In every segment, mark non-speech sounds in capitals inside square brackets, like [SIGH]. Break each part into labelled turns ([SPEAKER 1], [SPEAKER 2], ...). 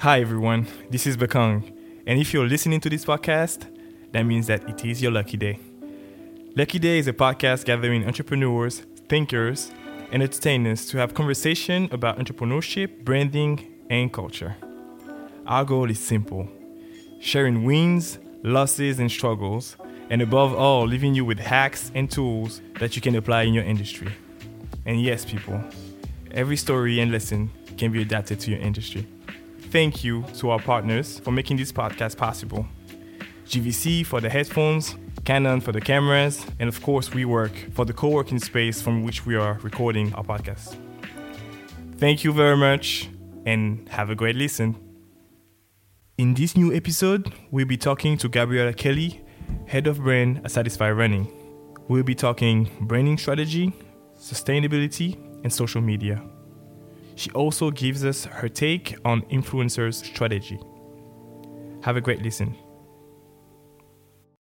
[SPEAKER 1] Hi, everyone. This is Bekong. And if you're listening to this podcast, that means that it is your lucky day. Lucky Day is a podcast gathering entrepreneurs, thinkers, and entertainers to have conversation about entrepreneurship, branding, and culture. Our goal is simple sharing wins, losses, and struggles, and above all, leaving you with hacks and tools that you can apply in your industry. And yes, people, every story and lesson can be adapted to your industry. Thank you to our partners for making this podcast possible. GVC for the headphones, Canon for the cameras, and of course, WeWork for the co working space from which we are recording our podcast. Thank you very much and have a great listen. In this new episode, we'll be talking to Gabriella Kelly, head of brand at Satisfy Running. We'll be talking branding strategy, sustainability, and social media. She also gives us her take on influencers strategy. Have a great listen.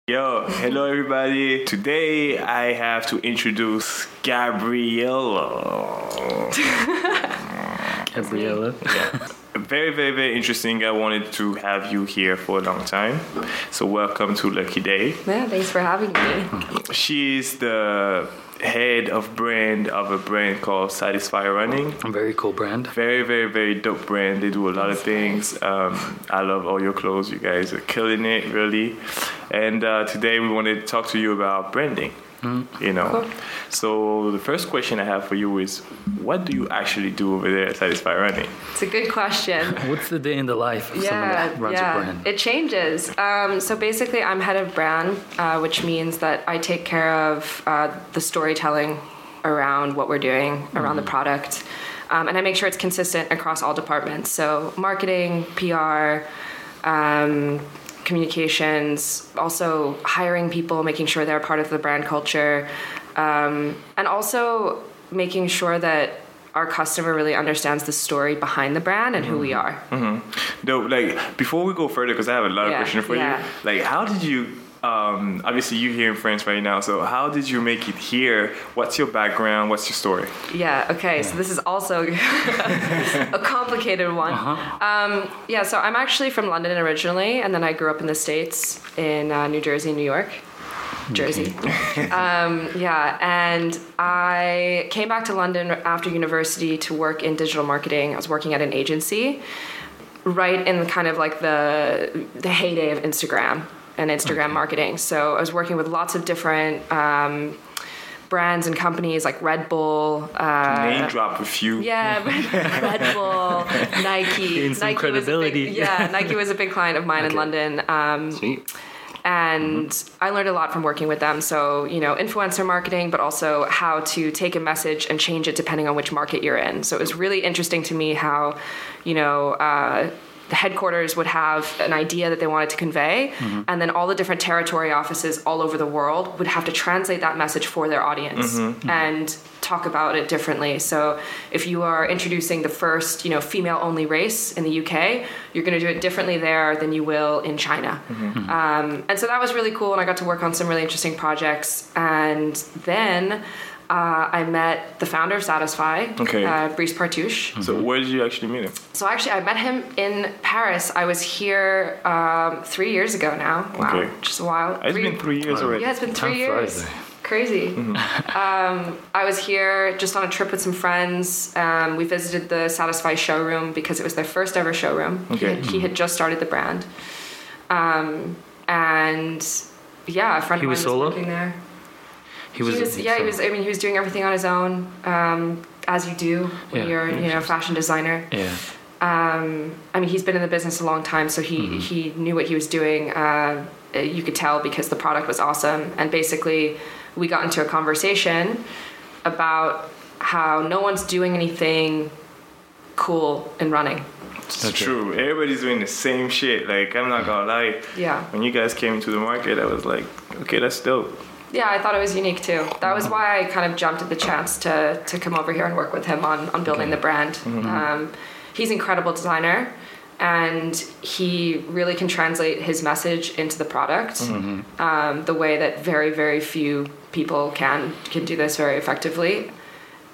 [SPEAKER 1] Yo, hello everybody. Today I have to introduce Gabriella. [LAUGHS]
[SPEAKER 2] Gabriella.
[SPEAKER 1] yeah. Very, very, very interesting. I wanted to have you here for a long time. So welcome to Lucky Day.
[SPEAKER 3] Yeah, thanks for having me.
[SPEAKER 1] She's the head of brand of a brand called Satisfy Running.
[SPEAKER 2] A very cool brand.
[SPEAKER 1] Very, very, very dope brand. They do a lot of things. Um, I love all your clothes. You guys are killing it, really. And uh, today we wanted to talk to you about branding. Mm-hmm. You know, cool. so the first question I have for you is, what do you actually do over there at Satisfy Running?
[SPEAKER 3] It's a good question. [LAUGHS]
[SPEAKER 2] What's the day in the life of yeah, someone that runs yeah. a brand?
[SPEAKER 3] It changes. Um, so basically, I'm head of brand, uh, which means that I take care of uh, the storytelling around what we're doing, around mm. the product. Um, and I make sure it's consistent across all departments. So marketing, PR, um, communications, also hiring people, making sure they're part of the brand culture, um, and also making sure that our customer really understands the story behind the brand and mm-hmm. who we mm-hmm.
[SPEAKER 1] are. Mm-hmm. No, like before we go further, because I have a lot yeah, of questions for yeah. you. Like, how did you um, obviously you're here in France right now. So how did you make it here? What's your background? What's your story?
[SPEAKER 3] Yeah. Okay. Yeah. So this is also [LAUGHS] a complicated one. Uh-huh. Um, yeah. So I'm actually from London originally, and then I grew up in the states in uh, New Jersey, New York. Jersey. [LAUGHS] um, yeah, and I came back to London after university to work in digital marketing. I was working at an agency right in the kind of like the the heyday of Instagram and Instagram okay. marketing. So I was working with lots of different um, brands and companies like Red Bull.
[SPEAKER 1] Uh, Name drop a few.
[SPEAKER 3] Yeah, [LAUGHS] Red Bull, Nike. [LAUGHS]
[SPEAKER 2] Nike credibility.
[SPEAKER 3] Big, [LAUGHS] yeah, Nike was a big client of mine okay. in London. Um, Sweet. And mm-hmm. I learned a lot from working with them. So, you know, influencer marketing, but also how to take a message and change it depending on which market you're in. So it was really interesting to me how, you know, uh, the headquarters would have an idea that they wanted to convey, mm-hmm. and then all the different territory offices all over the world would have to translate that message for their audience mm-hmm. mm-hmm. and talk about it differently. So, if you are introducing the first, you know, female-only race in the UK, you're going to do it differently there than you will in China. Mm-hmm. mm-hmm. Um, and so that was really cool, and I got to work on some really interesting projects. And then uh, I met the founder of Satisfy, okay. uh, Brice Partouche.
[SPEAKER 1] Mm-hmm. So where did you actually meet him?
[SPEAKER 3] So actually, I met him in Paris. I was here um, three years ago now. Wow, okay. just a while.
[SPEAKER 1] It's three, been three years already.
[SPEAKER 3] Yeah, it's been three years. Flies. Crazy. Mm-hmm. [LAUGHS] um, I was here just on a trip with some friends. Um, we visited the Satisfy showroom because it was their first ever showroom. Okay. He had, he had just started the brand, um, and yeah, a friend
[SPEAKER 2] he
[SPEAKER 3] of mine
[SPEAKER 2] was, was
[SPEAKER 3] solo? working there. He was, he was yeah, he was. I mean, he was doing everything on his own, um, as you do when yeah, you're, you know, a fashion designer.
[SPEAKER 2] Yeah.
[SPEAKER 3] Um, I mean, he's been in the business a long time, so he mm-hmm. he knew what he was doing. Uh, you could tell because the product was awesome, and basically, we got into a conversation about how no one's doing anything cool in running.
[SPEAKER 1] It's true. Everybody's doing the same shit. Like I'm not gonna lie.
[SPEAKER 3] Yeah.
[SPEAKER 1] When you guys came into the market, I was like, okay, that's dope
[SPEAKER 3] yeah, I thought it was unique too. That was why I kind of jumped at the chance to to come over here and work with him on on building the brand. Mm-hmm. Um, he's an incredible designer, and he really can translate his message into the product mm-hmm. um, the way that very very few people can can do this very effectively.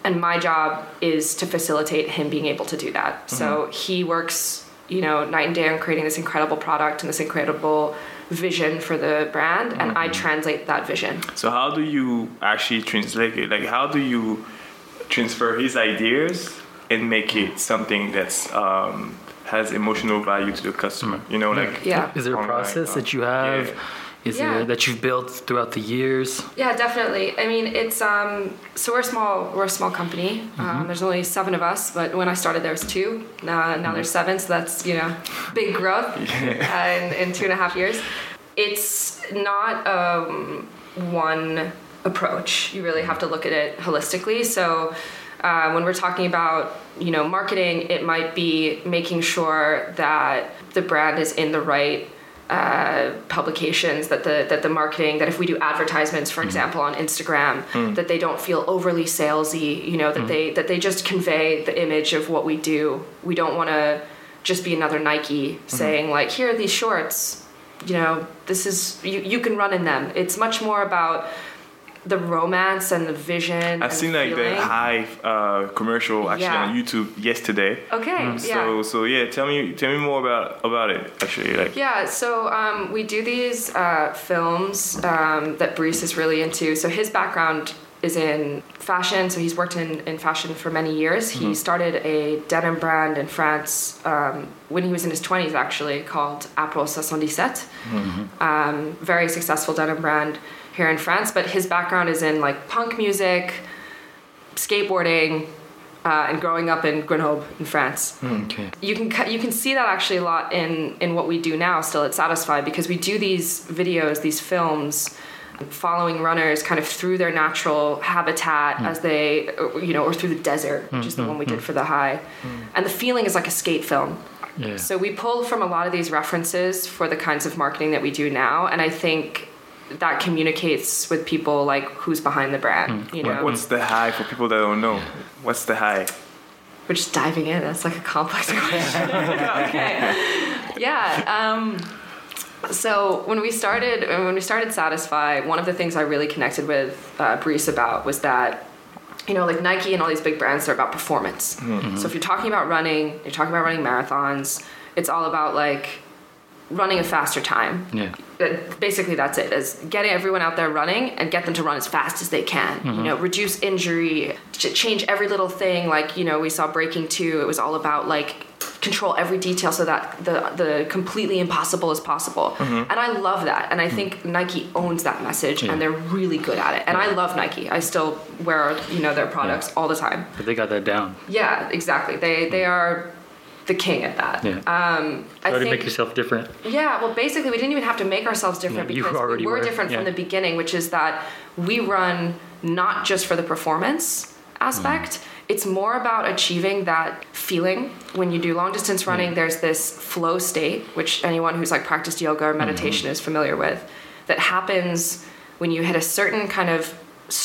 [SPEAKER 3] And my job is to facilitate him being able to do that. Mm-hmm. So he works you know night and day on creating this incredible product and this incredible vision for the brand and i translate that vision
[SPEAKER 1] So how do you actually translate it? Like how do you transfer his ideas and make it something that's um, has emotional value to the customer? You know, like
[SPEAKER 3] yeah
[SPEAKER 2] Is there a process that you have?
[SPEAKER 1] yeah.
[SPEAKER 2] Is
[SPEAKER 3] Yeah.
[SPEAKER 2] there that you've built throughout the years?
[SPEAKER 3] Yeah, definitely. I mean, it's um. So we're small. We're a small company. Um, there's only seven of us, but when I started, there was two. Now, now there's seven. So that's you know, big growth [LAUGHS] uh, in, in two and a half years. It's not um, one approach. You really have to look at it holistically. So. Uh, when we're talking about you know marketing, it might be making sure that the brand is in the right uh, publications that the that the marketing that if we do advertisements for example on Instagram that they don't feel overly salesy you know that they that they just convey the image of what we do. We don't want to just be another Nike saying like here are these shorts. You know this is you, you can run in them. It's much more about the romance and the vision
[SPEAKER 1] I've seen like
[SPEAKER 3] feeling.
[SPEAKER 1] the high uh, commercial actually
[SPEAKER 3] Yeah.
[SPEAKER 1] on YouTube yesterday.
[SPEAKER 3] okay yeah
[SPEAKER 1] So so yeah, tell me tell me more about about it actually. Like
[SPEAKER 3] Yeah, so um, we do these uh, films um, that Bruce is really into. So his background is in fashion, so he's worked in, in fashion for many years. He started a denim brand in France um, when he was in his 20s, actually, called April 77. Um, very successful denim brand here in France, but his background is in like punk music, skateboarding, uh, and growing up in Grenoble in France.
[SPEAKER 2] Hmm, okay.
[SPEAKER 3] you can you can see that actually a lot in in what we do now still at satisfied because we do these videos these films following runners kind of through their natural habitat hmm. as they uh, you know or through the desert hmm, which is the one we did for the high. And the feeling is like a skate film.
[SPEAKER 2] Yeah.
[SPEAKER 3] so we pull from a lot of these references for the kinds of marketing that we do now and i think that communicates with people like who's behind the brand you know
[SPEAKER 1] what's the high for people that don't know? What's the high?
[SPEAKER 3] We're just diving in. That's like a complex [LAUGHS] question. [LAUGHS] okay. Yeah. Um, so when we started, when we started Satisfy, one of the things I really connected with uh, Brice about was that, you know, like Nike and all these big brands, they're about performance. So if you're talking about running, you're talking about running marathons. It's all about like running a faster time.
[SPEAKER 2] Yeah.
[SPEAKER 3] Basically that's it is getting everyone out there running and get them to run as fast as they can. You mm-hmm. know reduce injury change every little thing. Like you know we saw breaking 2 it was all about like control every detail so that the the completely impossible is possible. Mm-hmm. And i love that. And i mm-hmm. think nike owns that message and they're really good at it. And i love nike. I still wear you know their products all the time.
[SPEAKER 2] But they got that down.
[SPEAKER 3] yeah exactly. They they mm. are the king at that
[SPEAKER 2] Yeah.
[SPEAKER 3] um i
[SPEAKER 2] How to
[SPEAKER 3] think
[SPEAKER 2] make yourself different.
[SPEAKER 3] yeah, well, basically, we didn't even have to make ourselves different
[SPEAKER 2] Yeah, you
[SPEAKER 3] because
[SPEAKER 2] already
[SPEAKER 3] we were,
[SPEAKER 2] were,
[SPEAKER 3] different from the beginning, which is that we run not just for the performance aspect.
[SPEAKER 2] Mm.
[SPEAKER 3] It's more about achieving that feeling when you do long distance running. There's this flow state, which anyone who's like practiced yoga or meditation
[SPEAKER 2] Mm-hmm.
[SPEAKER 3] is familiar with, that happens when you hit a certain kind of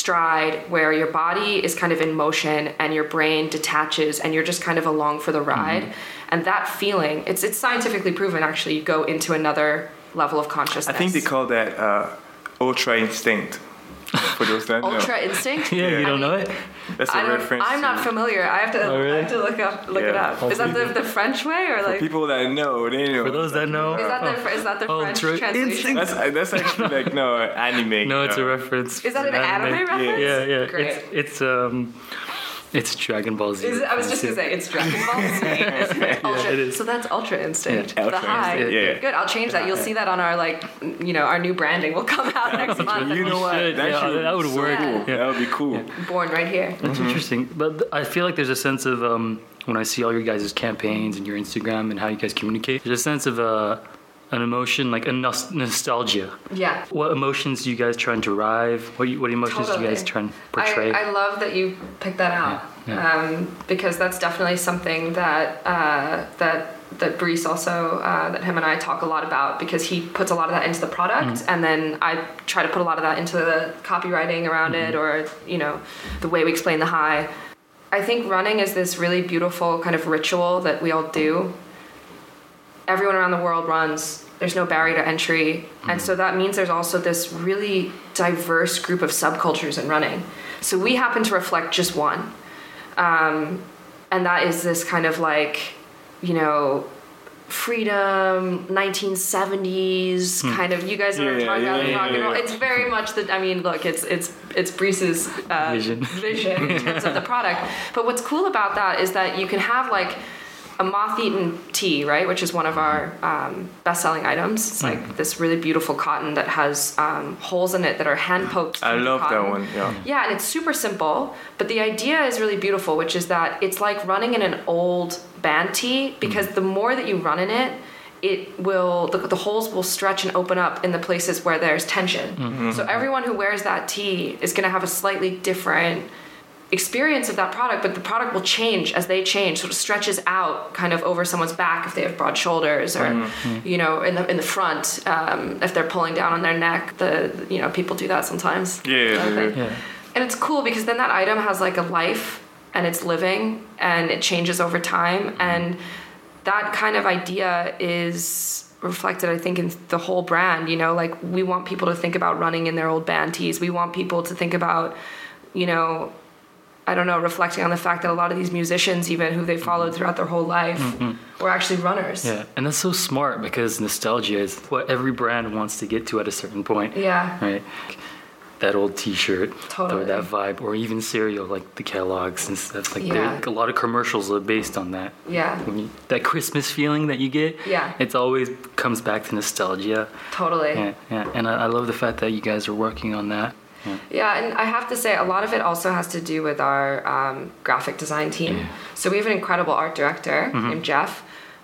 [SPEAKER 3] stride where your body is kind of in motion and your brain detaches and you're just kind of along for the ride
[SPEAKER 2] Mm-hmm.
[SPEAKER 3] And that feeling it's it's scientifically proven actually you go into another level of consciousness I
[SPEAKER 1] think they call that uh, ultra instinct. For those that know.
[SPEAKER 3] ultra instinct
[SPEAKER 2] Yeah, [LAUGHS]
[SPEAKER 1] Yeah.
[SPEAKER 2] you don't know it?
[SPEAKER 1] That's a
[SPEAKER 3] I don't,
[SPEAKER 1] reference.
[SPEAKER 3] I'm not familiar. I have to.
[SPEAKER 2] Oh, really?
[SPEAKER 3] I have to look up. Look it up. Is that the, the French way or like?
[SPEAKER 1] People that know, they know.
[SPEAKER 2] For those that know,
[SPEAKER 3] Is that the is that the
[SPEAKER 2] Oh,
[SPEAKER 3] French
[SPEAKER 2] true.
[SPEAKER 3] translation?
[SPEAKER 1] That's that's actually like no anime. [LAUGHS]
[SPEAKER 2] no, it's a
[SPEAKER 1] uh,
[SPEAKER 2] reference.
[SPEAKER 3] Is that an anime reference?
[SPEAKER 2] Yeah, yeah.
[SPEAKER 3] Great.
[SPEAKER 2] It's it's um, it's Dragon Ball Z.
[SPEAKER 3] Is I was just gonna say it's Dragon Ball Z. [LAUGHS] ultra,
[SPEAKER 2] it is.
[SPEAKER 3] So that's Ultra Instinct.
[SPEAKER 1] Yeah,
[SPEAKER 3] the
[SPEAKER 1] Ultra
[SPEAKER 3] high.
[SPEAKER 1] Instinct, yeah.
[SPEAKER 3] Good. I'll change that. You'll see that on our like, you know, our new branding will come out next month.
[SPEAKER 1] You know what?
[SPEAKER 2] should,
[SPEAKER 1] That,
[SPEAKER 2] yeah, that
[SPEAKER 1] be
[SPEAKER 2] would
[SPEAKER 1] so
[SPEAKER 2] work.
[SPEAKER 1] Cool.
[SPEAKER 2] Yeah.
[SPEAKER 1] That would be cool.
[SPEAKER 3] Born right here.
[SPEAKER 2] That's interesting. But th- I feel like there's a sense of um, when I see all your guys' campaigns and your Instagram and how you guys communicate, there's a sense of uh, an emotion, like a nos- nostalgia.
[SPEAKER 3] Yeah.
[SPEAKER 2] What emotions do you guys try and derive? What, you, what emotions do you guys try and portray?
[SPEAKER 3] I, I love that you picked that out
[SPEAKER 2] Yeah,
[SPEAKER 3] Um, because that's definitely something that uh, that that Brice also uh, that him and I talk a lot about because he puts a lot of that into the product
[SPEAKER 2] Mm-hmm.
[SPEAKER 3] and then I try to put a lot of that into the copywriting around it
[SPEAKER 2] Mm-hmm.
[SPEAKER 3] or you know the way we explain the high. I think running is this really beautiful kind of ritual that we all do. Everyone around the world runs. There's no barrier to entry. And so that means there's also this really diverse group of subcultures in running. So we happen to reflect just one. Um, and that is this kind of like, you know, freedom 1970s kind of you guys are
[SPEAKER 1] Hmm. Yeah,
[SPEAKER 3] talking
[SPEAKER 1] yeah,
[SPEAKER 3] about
[SPEAKER 1] yeah,
[SPEAKER 3] rock and roll it's very much the i mean look it's it's it's Brice's uh,
[SPEAKER 2] Vision.
[SPEAKER 3] vision in terms of the product [LAUGHS] but what's cool about that is that you can have like a moth-eaten tea, right which is one of our um, best-selling items it's like this really beautiful cotton that has um, holes in it that are hand poked
[SPEAKER 1] I love that one. Yeah.
[SPEAKER 3] Yeah, and it's super simple, but the idea is really beautiful, which is that it's like running in an old band tee because the more that you run in it, it will the, the holes will stretch and open up in the places where there's tension. So everyone who wears that tee is going to have a slightly different experience of that product, but the product will change as they change. So it stretches out kind of over someone's back if they have broad shoulders, or mm-hmm. Mm-hmm. you know, in the in the front um, if they're pulling down on their neck. The you know people do that sometimes.
[SPEAKER 1] Yeah, yeah, yeah.
[SPEAKER 2] Yeah.
[SPEAKER 3] And it's cool because then that item has like a life and it's living and it changes over time. Mm-hmm. And that kind of idea is reflected, I think, in the whole brand. You know, like we want people to think about running in their old band tees. We want people to think about, you know, I don't know, reflecting on the fact that a lot of these musicians, even who they followed throughout their whole life, mm-hmm. were actually runners.
[SPEAKER 2] Yeah, and that's so smart because nostalgia is what every brand wants to get to at a certain point.
[SPEAKER 3] Yeah.
[SPEAKER 2] Right. That old T-shirt,
[SPEAKER 3] Totally.
[SPEAKER 2] or that vibe, or even cereal like the Kellogg's and stuff. Like
[SPEAKER 3] Yeah.
[SPEAKER 2] a lot of commercials are based on that.
[SPEAKER 3] Yeah.
[SPEAKER 2] You, that Christmas feeling that you get,
[SPEAKER 3] Yeah.
[SPEAKER 2] it's always comes back to nostalgia.
[SPEAKER 3] Totally.
[SPEAKER 2] Yeah, yeah, and I, I love the fact that you guys are working on that. Yeah.
[SPEAKER 3] Yeah, and I have to say, a lot of it also has to do with our um, graphic design team. So we have an incredible art director named Jeff,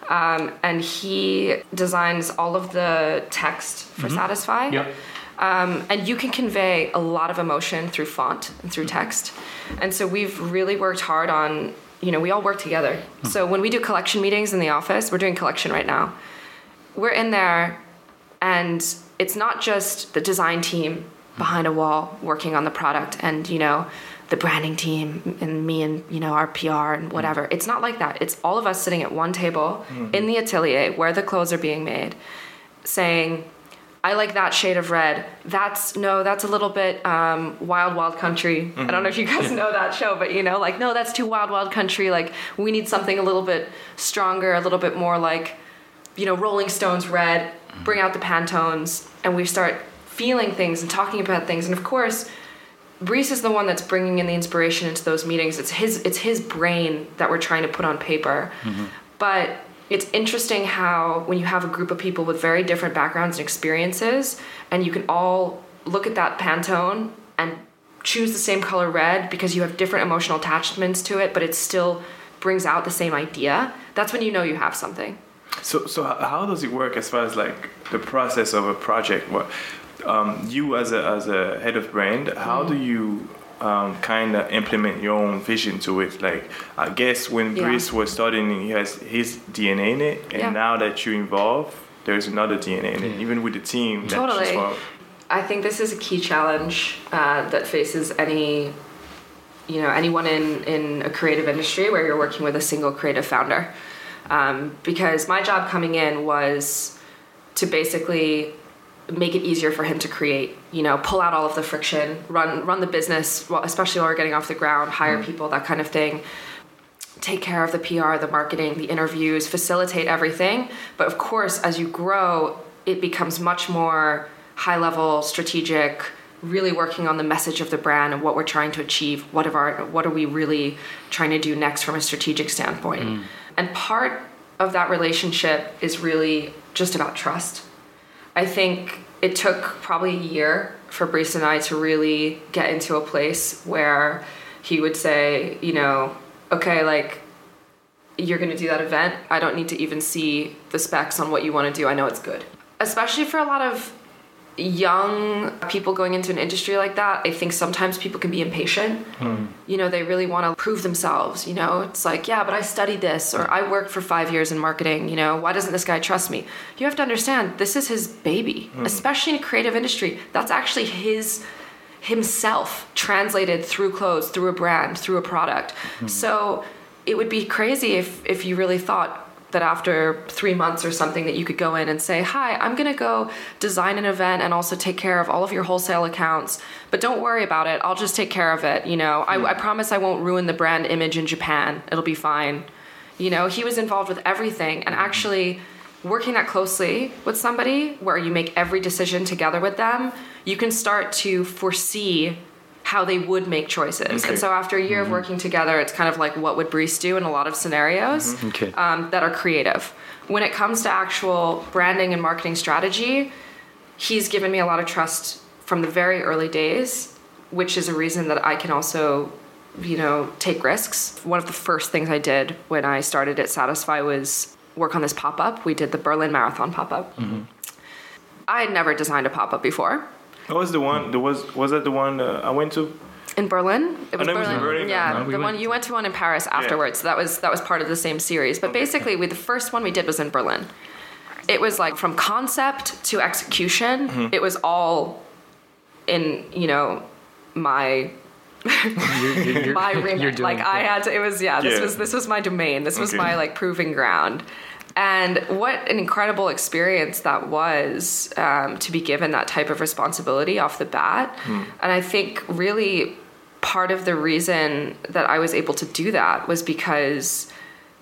[SPEAKER 3] um, and he designs all of the text for Satisfy.
[SPEAKER 2] Yep.
[SPEAKER 3] Um, and you can convey a lot of emotion through font and through text. And so we've really worked hard on, you know, we all work together. So when we do collection meetings in the office, we're doing collection right now. We're in there, and it's not just the design team behind a wall working on the product and, you know, the branding team and me and, you know, our PR and mm. whatever. It's not like that. It's all of us sitting at one table mm. in the atelier where the clothes are being made saying, I like that shade of red. That's no, that's a little bit um, wild, wild country. I don't know if you guys mm-hmm. know that show, but you know, like, no, that's too wild, wild country. Like, we need something a little bit stronger, a little bit more like, you know, Rolling Stones red. Mm-hmm. Bring out the Pantones, and we start feeling things and talking about things. And of course, Reese is the one that's bringing in the inspiration into those meetings. It's his it's his brain that we're trying to put on paper. Mm-hmm. But it's interesting how when you have a group of people with very different backgrounds and experiences and you can all look at that Pantone and choose the same color red because you have different emotional attachments to it, but it still brings out the same idea. That's when you know you have something.
[SPEAKER 1] So, so how does it work as far as like the process of a project? What um, you as a as a head of brand, how do you um, kind of implement your own vision to it? Like, I guess when
[SPEAKER 3] Yeah.
[SPEAKER 1] Brice was starting, he has his DNA in it, and
[SPEAKER 3] Yeah.
[SPEAKER 1] now that you involve, there's another DNA in it. Even with the team,
[SPEAKER 3] Totally.
[SPEAKER 1] just
[SPEAKER 3] I think this is a key challenge uh, that faces any, you know, anyone in in a creative industry where you're working with a single creative founder. Um, because my job coming in was to basically make it easier for him to create. You know, pull out all of the friction, run run the business, especially while we're getting off the ground, hire mm-hmm. people, that kind of thing take care of the PR, the marketing, the interviews, facilitate everything. But of course, as you grow, it becomes much more high level, strategic, really working on the message of the brand and what we're trying to achieve. What of our what are we really trying to do next from a strategic standpoint? Mm. And part of that relationship is really just about trust. I think it took probably a year for Brice and I to really get into a place where he would say, you know, okay, like you're going to do that event. I don't need to even see the specs on what you want to do. I know it's good. Especially for a lot of young people going into an industry like that, I think sometimes people can be impatient. Hmm. You know, they really want to prove themselves. You know, it's like, yeah, but I studied this or I worked for five years in marketing. You know, why doesn't this guy trust me? You have to understand, this is his baby, hmm. especially in a creative industry. That's actually his himself translated through clothes, through a brand, through a product. Hmm. So it would be crazy if if you really thought that after three months or something that you could go in and say, "Hi, I'm gonna go design an event and also take care of all of your wholesale accounts, but don't worry about it. I'll just take care of it. You know, I, hmm. I promise I won't ruin the brand image in Japan. It'll be fine." You know, he was involved with everything, and hmm. actually working that closely with somebody where you make every decision together with them, you can start to foresee how they would make choices.
[SPEAKER 1] Okay.
[SPEAKER 3] And so after a year of mm-hmm. working together, it's kind of like what would Brice do in a lot of scenarios mm-hmm.
[SPEAKER 2] Okay.
[SPEAKER 3] um, that are creative. When it comes to actual branding and marketing strategy, he's given me a lot of trust from the very early days, which is a reason that I can also, you know, take risks. One of the first things I did when I started at Satisfy was work on this pop up. We did the Berlin Marathon pop up. Mm-hmm. I had never designed a pop up before.
[SPEAKER 1] What was the one? There was was that the one uh, I went to?
[SPEAKER 3] In Berlin, it was
[SPEAKER 1] know it was in Berlin.
[SPEAKER 3] Yeah,
[SPEAKER 2] No, we
[SPEAKER 3] the
[SPEAKER 2] went-
[SPEAKER 3] one you went to one in Paris afterwards. That was that was part of the same series. But basically, we the first one we did was in Berlin. It was like from concept to execution.
[SPEAKER 2] Mm-hmm.
[SPEAKER 3] It was all in you know my
[SPEAKER 2] You're, you're, you're,
[SPEAKER 3] my
[SPEAKER 2] you're
[SPEAKER 3] remit. Like I had to. It was yeah. This
[SPEAKER 1] Yeah.
[SPEAKER 3] was this was my domain. This was
[SPEAKER 1] Okay.
[SPEAKER 3] my like proving ground. And what an incredible experience that was um, to be given that type of responsibility off the bat. And I think really part of the reason that I was able to do that was because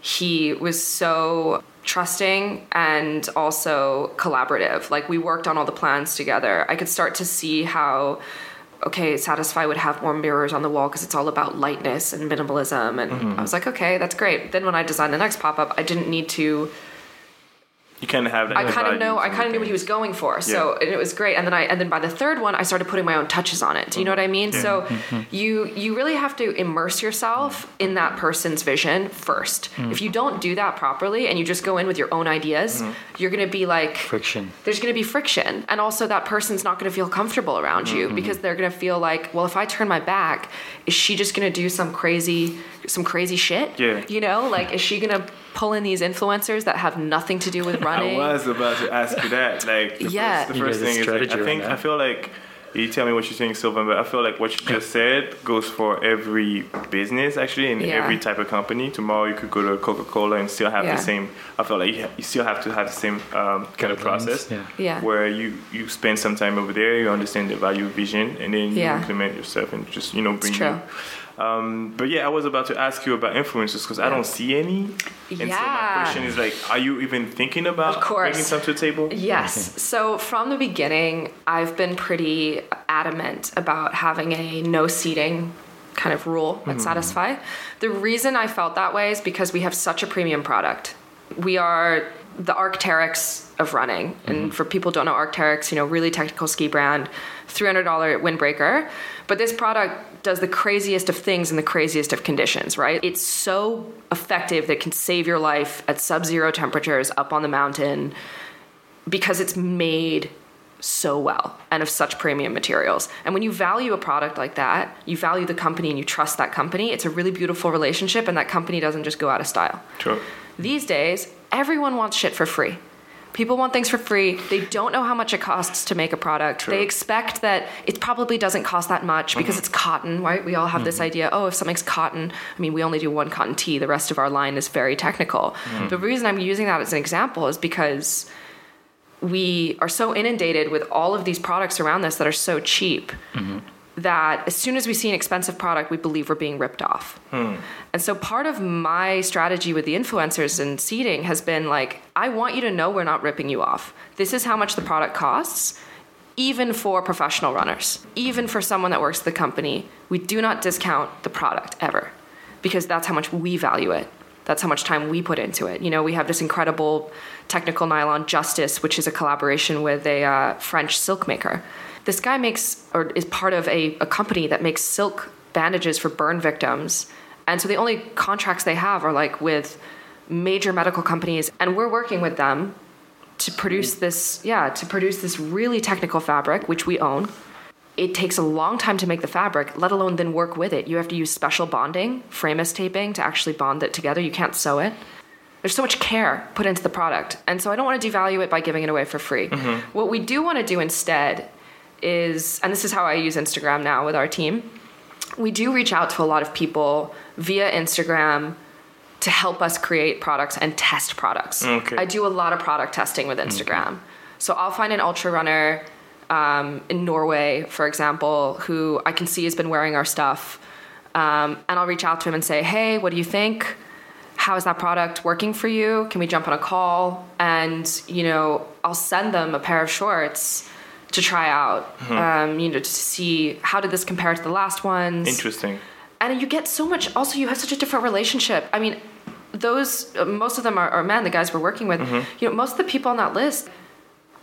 [SPEAKER 3] he was so trusting and also collaborative. Like we worked on all the plans together. I could start to see how okay, Satisfy would have more mirrors on the wall because it's all about lightness and minimalism. And mm-hmm. I was like, okay, that's great. Then when I designed the next pop up, I didn't need to
[SPEAKER 1] You kind of have that.
[SPEAKER 3] I kind of know. I kind of knew what he was going for. So and it was great. And then I and then by the third one, I started putting my own touches on it. Do you know what I mean? So mm-hmm. you you really have to immerse yourself in that person's vision first. Mm. If you don't do that properly and you just go in with your own ideas, mm-hmm. you're going to be like
[SPEAKER 2] friction.
[SPEAKER 3] there's going to be friction and also that person's not going to feel comfortable around you mm-hmm. because they're going to feel like well if i turn my back is she just going to do some crazy some crazy shit
[SPEAKER 1] Yeah.
[SPEAKER 3] you know like is she going to pull in these influencers that have nothing to do with [LAUGHS] running
[SPEAKER 1] I was about to ask you that. Like, the [LAUGHS]
[SPEAKER 3] Yeah.
[SPEAKER 1] first, the
[SPEAKER 2] You
[SPEAKER 1] first thing is like, I think
[SPEAKER 2] around
[SPEAKER 1] I feel like you tell me what you think, Sylvan, but I feel like what you just said goes for every business actually in
[SPEAKER 3] Yeah.
[SPEAKER 1] every type of company. Tomorrow you could go to Coca Cola and still have
[SPEAKER 3] Yeah.
[SPEAKER 1] the same. I feel like you, ha- you still have to have the same um, kind of process.
[SPEAKER 2] yeah.
[SPEAKER 3] Yeah.
[SPEAKER 1] Where you you spend some time over there, you understand the value vision, and then you
[SPEAKER 3] Yeah.
[SPEAKER 1] implement yourself and just you know bring
[SPEAKER 3] true.
[SPEAKER 1] you. Um, but yeah, I was about to ask you about influencers because I don't see any. And so my question is like, are you even thinking about bringing some to the table?
[SPEAKER 3] Yes. [LAUGHS] So from the beginning, I've been pretty adamant about having a no seating kind of rule at Satisfy. The reason I felt that way is because we have such a premium product. We are the Arcteryx of running. And for people who don't know Arcteryx, you know, really technical ski brand, $300 windbreaker. But this product does the craziest of things in the craziest of conditions, right? It's so effective that it can save your life at sub zero temperatures up on the mountain because it's made so well and of such premium materials. And when you value a product like that, you value the company and you trust that company, it's a really beautiful relationship and that company doesn't just go out of style.
[SPEAKER 1] Sure.
[SPEAKER 3] These days, everyone wants shit for free. People want things for free. They don't know how much it costs to make a product.
[SPEAKER 1] True.
[SPEAKER 3] They expect that it probably doesn't cost that much because mm-hmm. it's cotton, right? We all have this mm-hmm. idea oh, if something's cotton, I mean, we only do one cotton tee, the rest of our line is very technical. Mm-hmm. The reason I'm using that as an example is because we are so inundated with all of these products around us that are so cheap that as soon as we see an expensive product, we believe we're being ripped off. And so part of my strategy with the influencers and seeding has been like, I want you to know we're not ripping you off. This is how much the product costs. Even for professional runners, even for someone that works at the company, we do not discount the product ever because that's how much we value it. That's how much time we put into it. You know, we have this incredible technical nylon Justice, which is a collaboration with a uh, French silk maker. This guy makes or is part of a, a company that makes silk bandages for burn victims. And so the only contracts they have are like with major medical companies. And we're working with them to produce mm. this, yeah, to produce this really technical fabric, which we own. It takes a long time to make the fabric, let alone then work with it. You have to use special bonding, Framis taping, to actually bond it together. You can't sew it. There's so much care put into the product. And so I don't want to devalue it by giving it away for free. Mm-hmm. What we do want to do instead is, and this is how I use Instagram now with our team, we do reach out to a lot of people via Instagram to help us create products and test products.
[SPEAKER 1] Okay.
[SPEAKER 3] I do a lot of product testing with Instagram. So I'll find an ultra runner um, in Norway, for example, who I can see has been wearing our stuff. Um, and I'll reach out to him and say, hey, what do you think? how is that product working for you? Can we jump on a call? And, you know, I'll send them a pair of shorts to try out,
[SPEAKER 1] Mm-hmm.
[SPEAKER 3] um, you know, to see how did this compare to the last ones.
[SPEAKER 1] Interesting.
[SPEAKER 3] And you get so much, also, you have such a different relationship. I mean, those, uh, most of them are, are men, the guys we're working with.
[SPEAKER 1] Mm-hmm.
[SPEAKER 3] You know, most of the people on that list,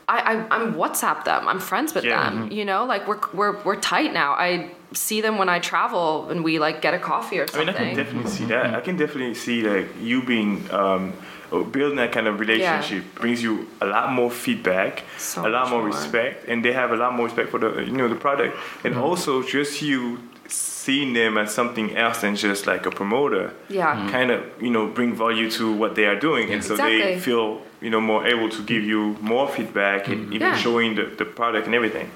[SPEAKER 3] I, I, I'm WhatsApp them. I'm friends with
[SPEAKER 1] Yeah.
[SPEAKER 3] them. You know, like we're, we're, we're tight now. I see them when I travel and we like get a coffee or something.
[SPEAKER 1] I mean,
[SPEAKER 3] something.
[SPEAKER 1] I can definitely see that. I can definitely see like you being um, building that kind of relationship brings you a lot more feedback,
[SPEAKER 3] So
[SPEAKER 1] a lot more,
[SPEAKER 3] more.
[SPEAKER 1] respect, and they have a lot more respect for the you know the product, and also just you seeing them as something else than just like a promoter.
[SPEAKER 3] Yeah. Mhm.
[SPEAKER 1] kind of you know bring value to what they are doing, and so they feel you know more able to give you more feedback and even
[SPEAKER 3] Yeah.
[SPEAKER 1] showing the, the product and everything.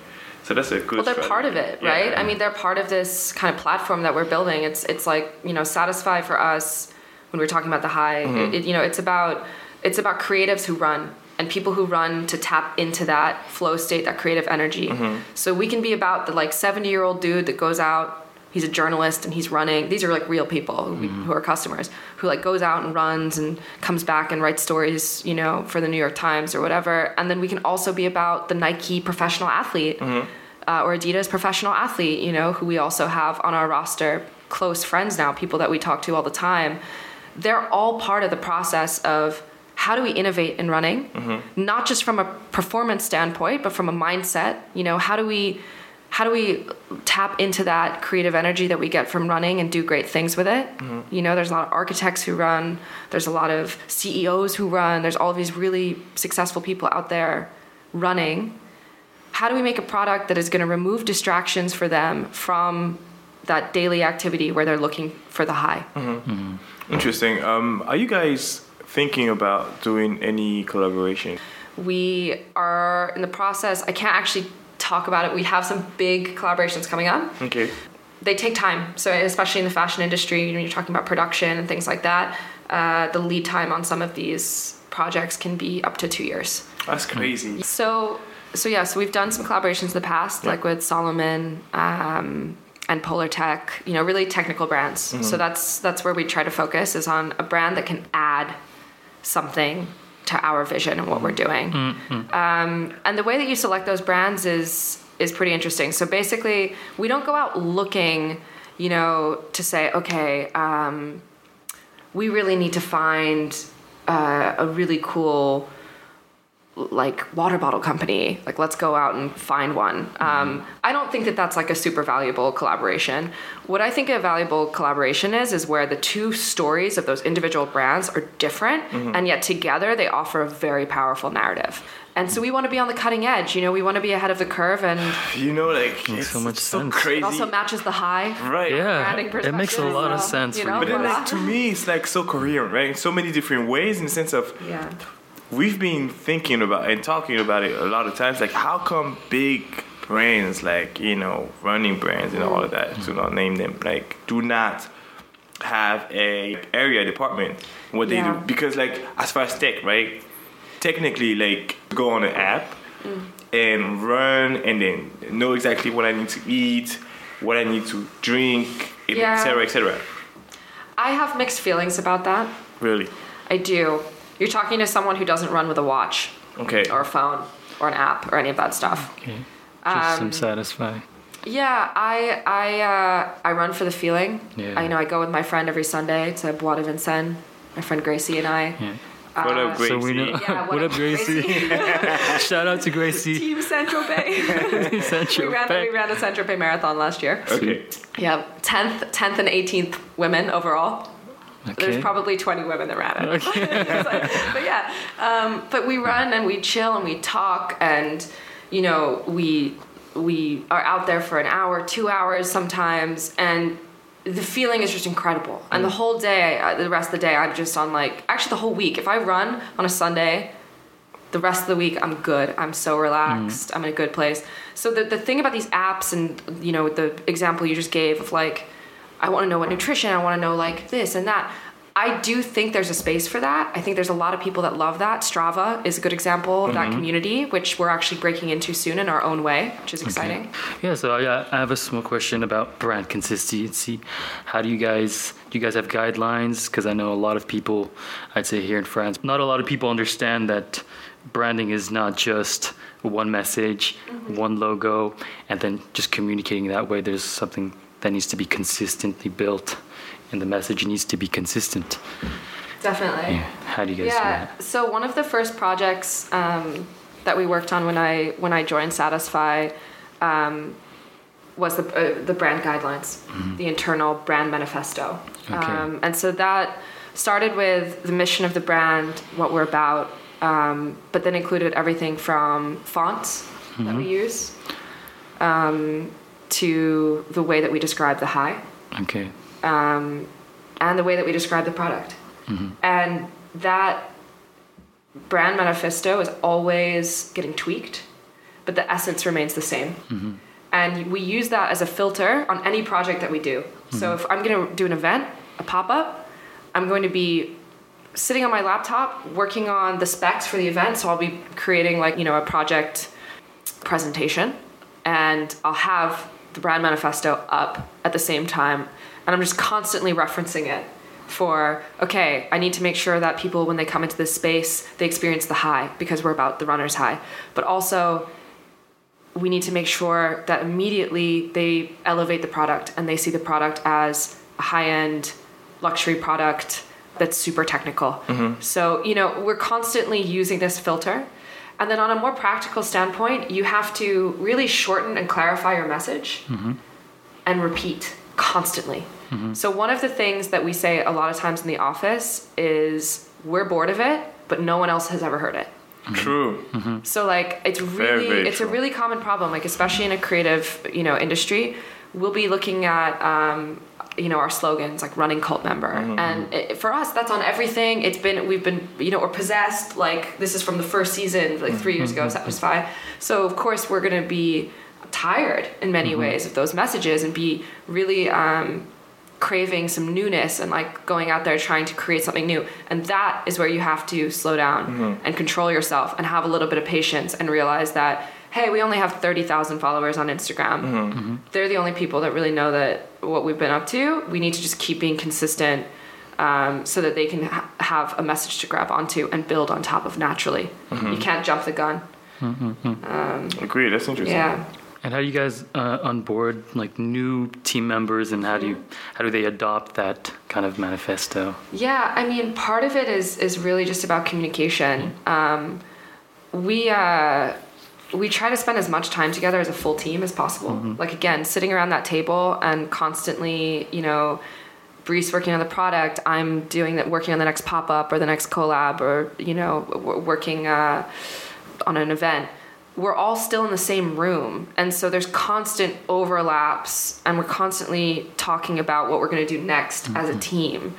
[SPEAKER 1] So that's a good.
[SPEAKER 3] well they're
[SPEAKER 1] strategy.
[SPEAKER 3] part of it
[SPEAKER 1] Yeah.
[SPEAKER 3] right i mean they're part of this kind of platform that we're building it's it's like you know satisfy for us when we're talking about the high
[SPEAKER 1] Mm-hmm.
[SPEAKER 3] it, it- you know it's about it's about creatives who run and people who run to tap into that flow state that creative energy
[SPEAKER 1] Mm-hmm.
[SPEAKER 3] so we can be about the like 70 year old dude that goes out he's a journalist and he's running these are like real people who, we, mm-hmm. who are customers who like goes out and runs and comes back and writes stories you know for the new york times or whatever. And then we can also be about the nike professional athlete mm-hmm. uh, or adidas professional athlete you know who we also have on our roster close friends now people that we talk to all the time. They're all part of the process of how do we innovate in running? Mm-hmm. Not just from a performance standpoint but from a mindset you know how do we how do we tap into that creative energy that we get from running and do great things with it? Mm-hmm. You know there's a lot of architects who run there's a lot of ceos who run there's all of these really successful people out there running. How do we make a product that is going to remove distractions for them from that daily activity where they're looking for the high? Mm-hmm. Mm-hmm.
[SPEAKER 1] Interesting. Um, are you guys thinking about doing any collaboration?
[SPEAKER 3] we are in the process i can't actually talk about it we have some big collaborations coming up
[SPEAKER 1] Okay.
[SPEAKER 3] they take time. So especially in the fashion industry, when you're talking about production and things like that, uh, the lead time on some of these projects can be up to two years.
[SPEAKER 1] That's crazy.
[SPEAKER 3] So so yeah, so we've done some collaborations in the past, like with Salomon um, and Polar Tech. You know, really technical brands. So that's that's where we try to focus is on a brand that can add something to our vision and what we're doing. Um, and the way that you select those brands is is pretty interesting. So basically, we don't go out looking, you know, to say, okay, um, we really need to find uh, a really cool like water bottle company. Like let's go out and find one. Um, mm-hmm. i don't think that that's like a super valuable collaboration. What i think a valuable collaboration is is where the two stories of those individual brands are different mm-hmm. and yet together they offer a very powerful narrative. And so we want to be on the cutting edge you know we want to be ahead of the curve and [SIGHS]
[SPEAKER 1] You know, like
[SPEAKER 2] Makes so much
[SPEAKER 1] so
[SPEAKER 2] sense.
[SPEAKER 1] crazy.
[SPEAKER 3] it also matches the high
[SPEAKER 1] right.
[SPEAKER 2] Yeah, it makes a
[SPEAKER 3] perspective,
[SPEAKER 2] lot of sense
[SPEAKER 3] you
[SPEAKER 2] for
[SPEAKER 3] know,
[SPEAKER 2] you
[SPEAKER 1] But then, like, to uh, me, it's like so coherent, right? In so many different ways, in the sense of
[SPEAKER 3] yeah
[SPEAKER 1] we've been thinking about and talking about it a lot of times. Like, how come big brands, like you know, running brands and all of that, to not name them, like, do not have a area department what they
[SPEAKER 3] Yeah.
[SPEAKER 1] do? Because like, as far as tech, right? Technically, like, go on an app and run, and then know exactly what I need to eat, what I need to drink,
[SPEAKER 3] Yeah.
[SPEAKER 1] etc., etc.
[SPEAKER 3] i have mixed feelings about that
[SPEAKER 1] Really?
[SPEAKER 3] i do you're talking to someone who doesn't run with a watch
[SPEAKER 1] Okay.
[SPEAKER 3] or a phone or an app or any of that stuff.
[SPEAKER 2] Okay. Just
[SPEAKER 3] Um,
[SPEAKER 2] some satisfying.
[SPEAKER 3] Yeah, I I uh, I run for the feeling.
[SPEAKER 2] Yeah.
[SPEAKER 3] I you know I go with my friend every Sunday to Bois de Vincennes. My friend Gracie and I.
[SPEAKER 2] Yeah.
[SPEAKER 1] What up,
[SPEAKER 2] So we know.
[SPEAKER 1] Gracie?
[SPEAKER 3] Yeah,
[SPEAKER 2] what, up, Gracie? [LAUGHS] Shout out to Gracie.
[SPEAKER 3] Team Central Bay. [LAUGHS] we
[SPEAKER 2] Central
[SPEAKER 3] ran
[SPEAKER 2] Bay.
[SPEAKER 3] we ran the Central Bay Marathon last year.
[SPEAKER 1] Okay.
[SPEAKER 3] Yeah, tenth tenth and eighteenth women overall. There's probably 20 women that ran it. [LAUGHS] but yeah, um, but we run and we chill and we talk and you know we we are out there for an hour, two hours sometimes, and the feeling is just incredible. And the whole day, uh, the rest of the day, I'm just on like actually the whole week. If I run on a Sunday, the rest of the week I'm good. I'm so relaxed. I'm in a good place. So the the thing about these apps and you know the example you just gave of like I want to know what nutrition, I want to know like this and that. I do think there's a space for that. I think there's a lot of people that love that. Strava is a good example of that mm-hmm. community, which we're actually breaking into soon in our own way, which is exciting.
[SPEAKER 2] Yeah, so I, I have a small question about brand consistency. How do you guys do? You guys have guidelines? Because I know a lot of people, I'd say here in France, not a lot of people understand that branding is not just one message, mm-hmm. one logo, and then just communicating that way. There's something that needs to be consistently built, and the message needs to be consistent.
[SPEAKER 3] Definitely.
[SPEAKER 2] Yeah. How do you guys do
[SPEAKER 3] Yeah.
[SPEAKER 2] that?
[SPEAKER 3] So one of the first projects um, that we worked on when I when I joined Satisfy um, was the uh, the brand guidelines, the internal brand manifesto,
[SPEAKER 2] Mm-hmm. Okay.
[SPEAKER 3] um, and so that started with the mission of the brand, what we're about, um, but then included everything from fonts that we
[SPEAKER 2] Mm-hmm.
[SPEAKER 3] use um, to the way that we describe the high
[SPEAKER 2] Okay.
[SPEAKER 3] um, and the way that we describe the product. Mm-hmm. And that brand manifesto is always getting tweaked, but the essence remains the same. Mm-hmm. And we use that as a filter on any project that we do. So mm-hmm. if I'm going to do an event, a pop up, I'm going to be sitting on my laptop working on the specs for the event. So I'll be creating like, you know, a project presentation and I'll have the brand manifesto up at the same time and I'm just constantly referencing it for okay, I need to make sure that people when they come into this space, they experience the high because we're about the runner's high. But also we need to make sure that immediately they elevate the product and they see the product as a high-end luxury product that's super technical. Mm-hmm. So, you know, we're constantly using this filter. And then on a more practical standpoint, you have to really shorten and clarify your message mm-hmm. and repeat constantly. Mm-hmm. So, one of the things that we say a lot of times in the office is we're bored of it, but no one else has ever heard it. Mm-hmm.
[SPEAKER 1] True.
[SPEAKER 3] So like it's
[SPEAKER 1] Very,
[SPEAKER 3] really
[SPEAKER 1] very
[SPEAKER 3] it's
[SPEAKER 1] true.
[SPEAKER 3] a really common problem like especially in a creative you know industry we'll be looking at um, you know our slogans like running cult member
[SPEAKER 1] Mm-hmm.
[SPEAKER 3] and it, for us that's on everything it's been we've been you know or possessed like this is from the first season like 3 years ago
[SPEAKER 1] Mm-hmm.
[SPEAKER 3] satisfy so of course we're going to be tired in many
[SPEAKER 1] Mm-hmm.
[SPEAKER 3] ways of those messages and be really um, craving some newness and like going out there trying to create something new and that is where you have to slow down
[SPEAKER 1] Mm-hmm.
[SPEAKER 3] and control yourself and have a little bit of patience and realize that hey we only have 30,000 followers on Instagram
[SPEAKER 1] Mm-hmm.
[SPEAKER 3] they're the only people that really know that what we've been up to we need to just keep being consistent um, so that they can ha- have a message to grab onto and build on top of naturally
[SPEAKER 1] Mm-hmm.
[SPEAKER 3] you can't jump the gun
[SPEAKER 1] Agree. That's interesting.
[SPEAKER 3] yeah
[SPEAKER 2] And how do you guys uh, onboard like new team members, and how do you how do they adopt that kind of manifesto?
[SPEAKER 3] Yeah, I mean, part of it is is really just about communication. Um, we uh, we try to spend as much time together as a full team as possible. Like again, sitting around that table and constantly, you know, Brice working on the product, I'm doing that, working on the next pop up or the next collab, or you know, working uh, on an event. We're all still in the same room, and so there's constant overlaps, and we're constantly talking about what we're going to do next as a team.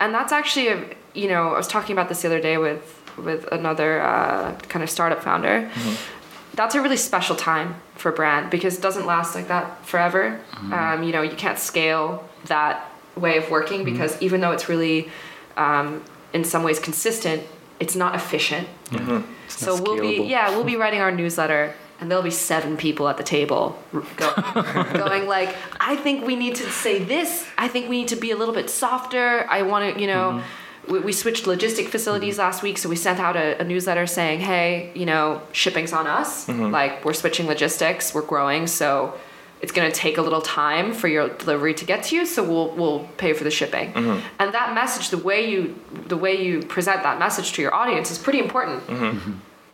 [SPEAKER 3] And that's actually a you know i was talking about this the other day with with another uh, kind of startup founder that's a really special time for a brand because it doesn't last like that forever. Um, you know you can't scale that way of working because even though it's really um, in some ways consistent it's not efficient.
[SPEAKER 2] It's
[SPEAKER 3] so
[SPEAKER 2] not
[SPEAKER 3] we'll be yeah we'll be writing our newsletter and there'll be seven people at the table go, [LAUGHS] going like i think we need to say this. I think we need to be a little bit softer. I want to you know we, we switched logistic facilities mm-hmm. last week so we sent out a, a newsletter saying hey you know shipping's on us. Mm-hmm. Like we're switching logistics we're growing so it's going to take a little time for your delivery to get to you so we'll we'll pay for the shipping. Mm-hmm. And that message the way you the way you present that message to your audience is pretty important.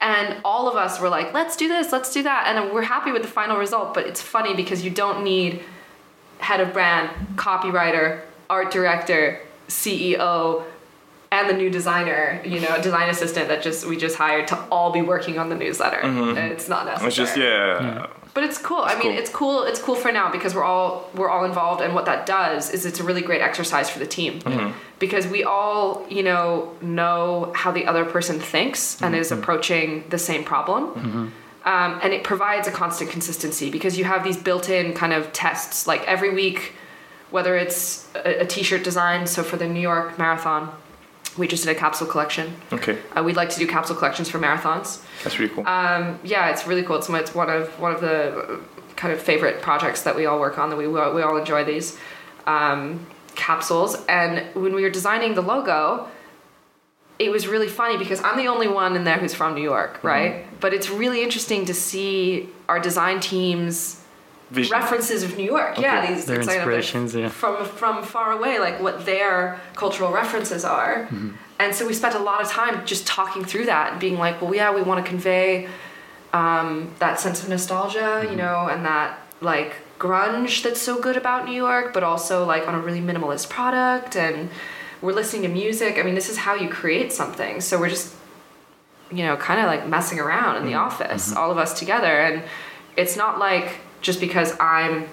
[SPEAKER 3] And all of us were like let's do this let's do that and we're happy with the final result but it's funny because you don't need head of brand copywriter art director ceo and the new designer you know design assistant that just we just hired to all be working on the newsletter mm-hmm. it's not necessary
[SPEAKER 1] It's just yeah.
[SPEAKER 3] but it's cool. I mean,
[SPEAKER 1] cool.
[SPEAKER 3] it's cool. It's cool for now because we're all we're all involved, and what that does is it's a really great exercise for the team mm-hmm. because we all you know know how the other person thinks and mm-hmm. is approaching the same problem. Um, and it provides a constant consistency because you have these built-in kind of tests. Like every week, whether it's a, a t-shirt design. So for the New York Marathon, we just did a capsule collection.
[SPEAKER 1] Okay,
[SPEAKER 3] Uh, we'd like to do capsule collections for marathons.
[SPEAKER 1] that's really cool.
[SPEAKER 3] Um, yeah, it's really cool. It's, it's one of one of the uh, kind of favorite projects that we all work on. That we we all enjoy these um, capsules. And when we were designing the logo, it was really funny because I'm the only one in there who's from New York, right? But it's really interesting to see our design teams
[SPEAKER 1] Vision.
[SPEAKER 3] references of New York. Yeah, these
[SPEAKER 2] Their inspirations, yeah.
[SPEAKER 3] from from far away, like what their cultural references are.
[SPEAKER 2] Mm-hmm.
[SPEAKER 3] And so we spent a lot of time just talking through that and being like, well, yeah, we want to convey um, that sense of nostalgia,
[SPEAKER 2] Mm-hmm.
[SPEAKER 3] you know, and that like grunge that's so good about New York, but also like on a really minimalist product. And we're listening to music. I mean, this is how you create something. So we're just, you know, kind of like messing around in the office, all of us together. And it's not like just because I'm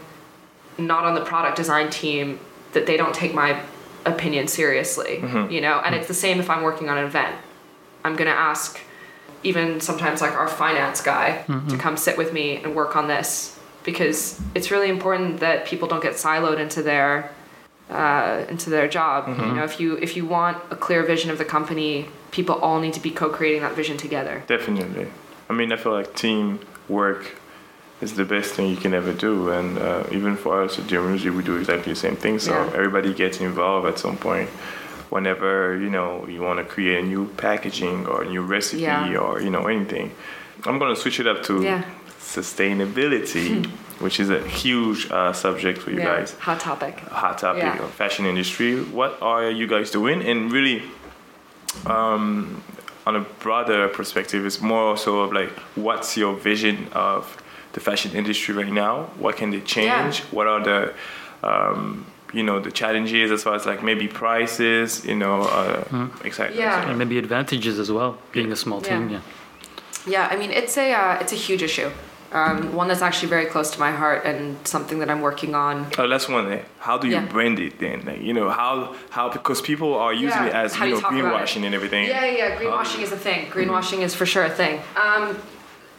[SPEAKER 3] not on the product design team that they don't take my opinion seriously, mm-hmm. you know? And it's the same if I'm working on an event. I'm going to ask even sometimes like our finance guy to mm-hmm. come sit with me and work on this because it's really important that people don't get siloed into their uh, into their job. You mm-hmm. know, if you if you want a clear vision of the company, people all need to be co-creating that vision together.
[SPEAKER 1] Definitely. I mean, I feel like team work is the best thing you can ever do, and uh, even for us at Music, we do exactly the same thing. So
[SPEAKER 3] Yeah.
[SPEAKER 1] everybody gets involved at some point. Whenever you know you want to create a new packaging or a new recipe
[SPEAKER 3] Yeah.
[SPEAKER 1] or you know anything, I'm gonna switch it up to
[SPEAKER 3] Yeah.
[SPEAKER 1] sustainability, which is a huge uh, subject for you
[SPEAKER 3] yeah,
[SPEAKER 1] guys.
[SPEAKER 3] hot topic.
[SPEAKER 1] hot topic fashion industry. What are you guys doing? And really, um, on a broader perspective, it's more so of like, what's your vision of the fashion industry right now? What can they change?
[SPEAKER 3] Yeah.
[SPEAKER 1] What are the um, you know the challenges as far as like maybe prices, you know, uh, exactly.
[SPEAKER 3] Yeah.
[SPEAKER 2] And maybe advantages as well, being a small team.
[SPEAKER 3] Yeah.
[SPEAKER 2] Yeah.
[SPEAKER 3] Yeah, I mean it's a uh, it's a huge issue. Um, one that's actually very close to my heart and something that I'm working on.
[SPEAKER 1] Oh, that's one thing. How do you
[SPEAKER 3] Yeah.
[SPEAKER 1] brand it then? Like, you know, how how because people are using
[SPEAKER 3] Yeah,
[SPEAKER 1] it as
[SPEAKER 3] how
[SPEAKER 1] you know
[SPEAKER 3] you talk
[SPEAKER 1] greenwashing and everything.
[SPEAKER 3] Yeah, yeah, yeah. Greenwashing is a thing. Greenwashing is for sure a thing. Um,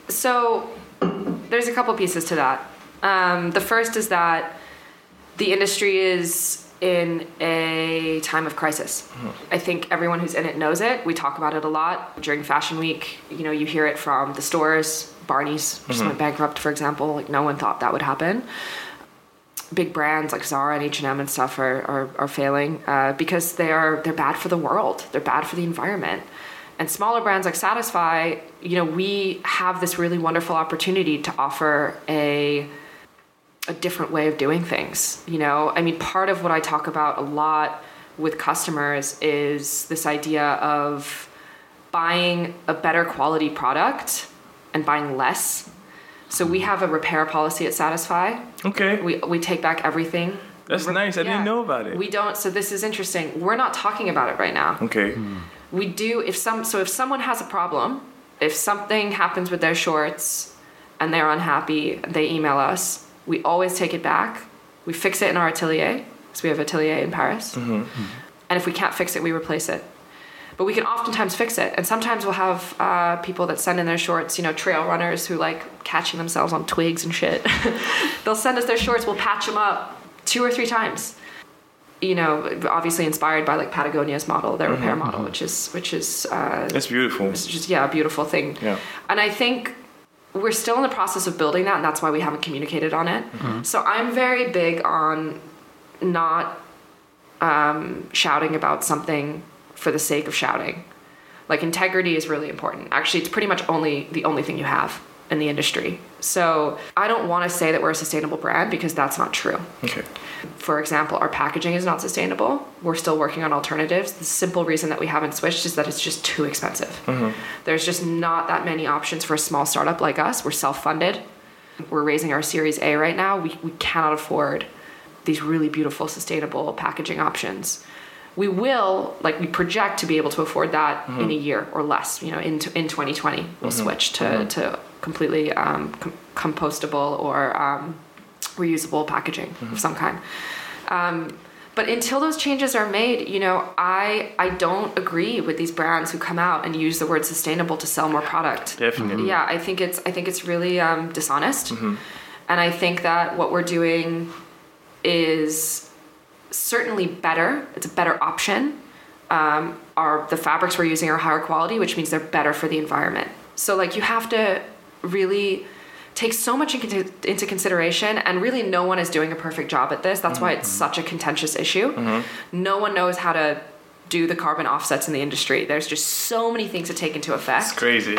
[SPEAKER 3] so there's a couple pieces to that. Um, the first is that the industry is in a time of crisis. I think everyone who's in it knows it. We talk about it a lot during Fashion Week. You know, you hear it from the stores. Barney's just went bankrupt, for example. Like no one thought that would happen. Big brands like Zara and H and M and stuff are are, are failing uh, because they are they're bad for the world. They're bad for the environment. And smaller brands like Satisfy, you know, we have this really wonderful opportunity to offer a a different way of doing things. You know, I mean, part of what I talk about a lot with customers is this idea of buying a better quality product and buying less. So we have a repair policy at Satisfy.
[SPEAKER 1] Okay.
[SPEAKER 3] We we take back everything.
[SPEAKER 1] That's
[SPEAKER 3] Re-
[SPEAKER 1] nice. I
[SPEAKER 3] yeah.
[SPEAKER 1] didn't know about it.
[SPEAKER 3] We don't. So this is interesting. We're not talking about it right now
[SPEAKER 1] okay. Hmm.
[SPEAKER 3] We do if some so if someone has a problem if something happens with their shorts and they're unhappy they email us. We always take it back. We fix it in our atelier because we have atelier in paris. And if we can't fix it we replace it. But we can oftentimes fix it. And sometimes we'll have uh, people that send in their shorts you know trail runners who like catching themselves on twigs and shit. [LAUGHS] They'll send us their shorts we'll patch them up two or three times you know obviously inspired by like patagonia's model their repair model which is which is uh,
[SPEAKER 1] That's beautiful.
[SPEAKER 3] it's just yeah a beautiful thing.
[SPEAKER 1] Yeah.
[SPEAKER 3] and i think we're still in the process of building that and that's why we haven't communicated on it. So i'm very big on not um, shouting about something for the sake of shouting. Like integrity is really important. Actually it's pretty much only the only thing you have in the industry. So i don't want to say that we're a sustainable brand because that's not true.
[SPEAKER 1] Okay.
[SPEAKER 3] For example, our packaging is not sustainable. We're still working on alternatives. The simple reason that we haven't switched is that it's just too expensive. There's just not that many options for a small startup like us. We're self funded. We're raising our Series A right now. We, we cannot afford these really beautiful, sustainable packaging options. We will, like, we project to be able to afford that in a year or less. You know, in, in 2020, we'll switch to, to completely um, com- compostable or um, reusable packaging of some kind. Um, but until those changes are made, you know, I I don't agree with these brands who come out and use the word sustainable to sell more product.
[SPEAKER 1] Definitely.
[SPEAKER 3] Yeah, I think it's I think it's really um, dishonest, and I think that what we're doing is certainly better. It's a better option. Um, our the fabrics we're using are higher quality, which means they're better for the environment. So like you have to really take so much into, into consideration and really no one is doing a perfect job at this. That's mm-hmm. why it's such a contentious issue. Mm-hmm. no one knows how to do the carbon offsets in the industry. There's just so many things to take into effect.
[SPEAKER 1] It's crazy.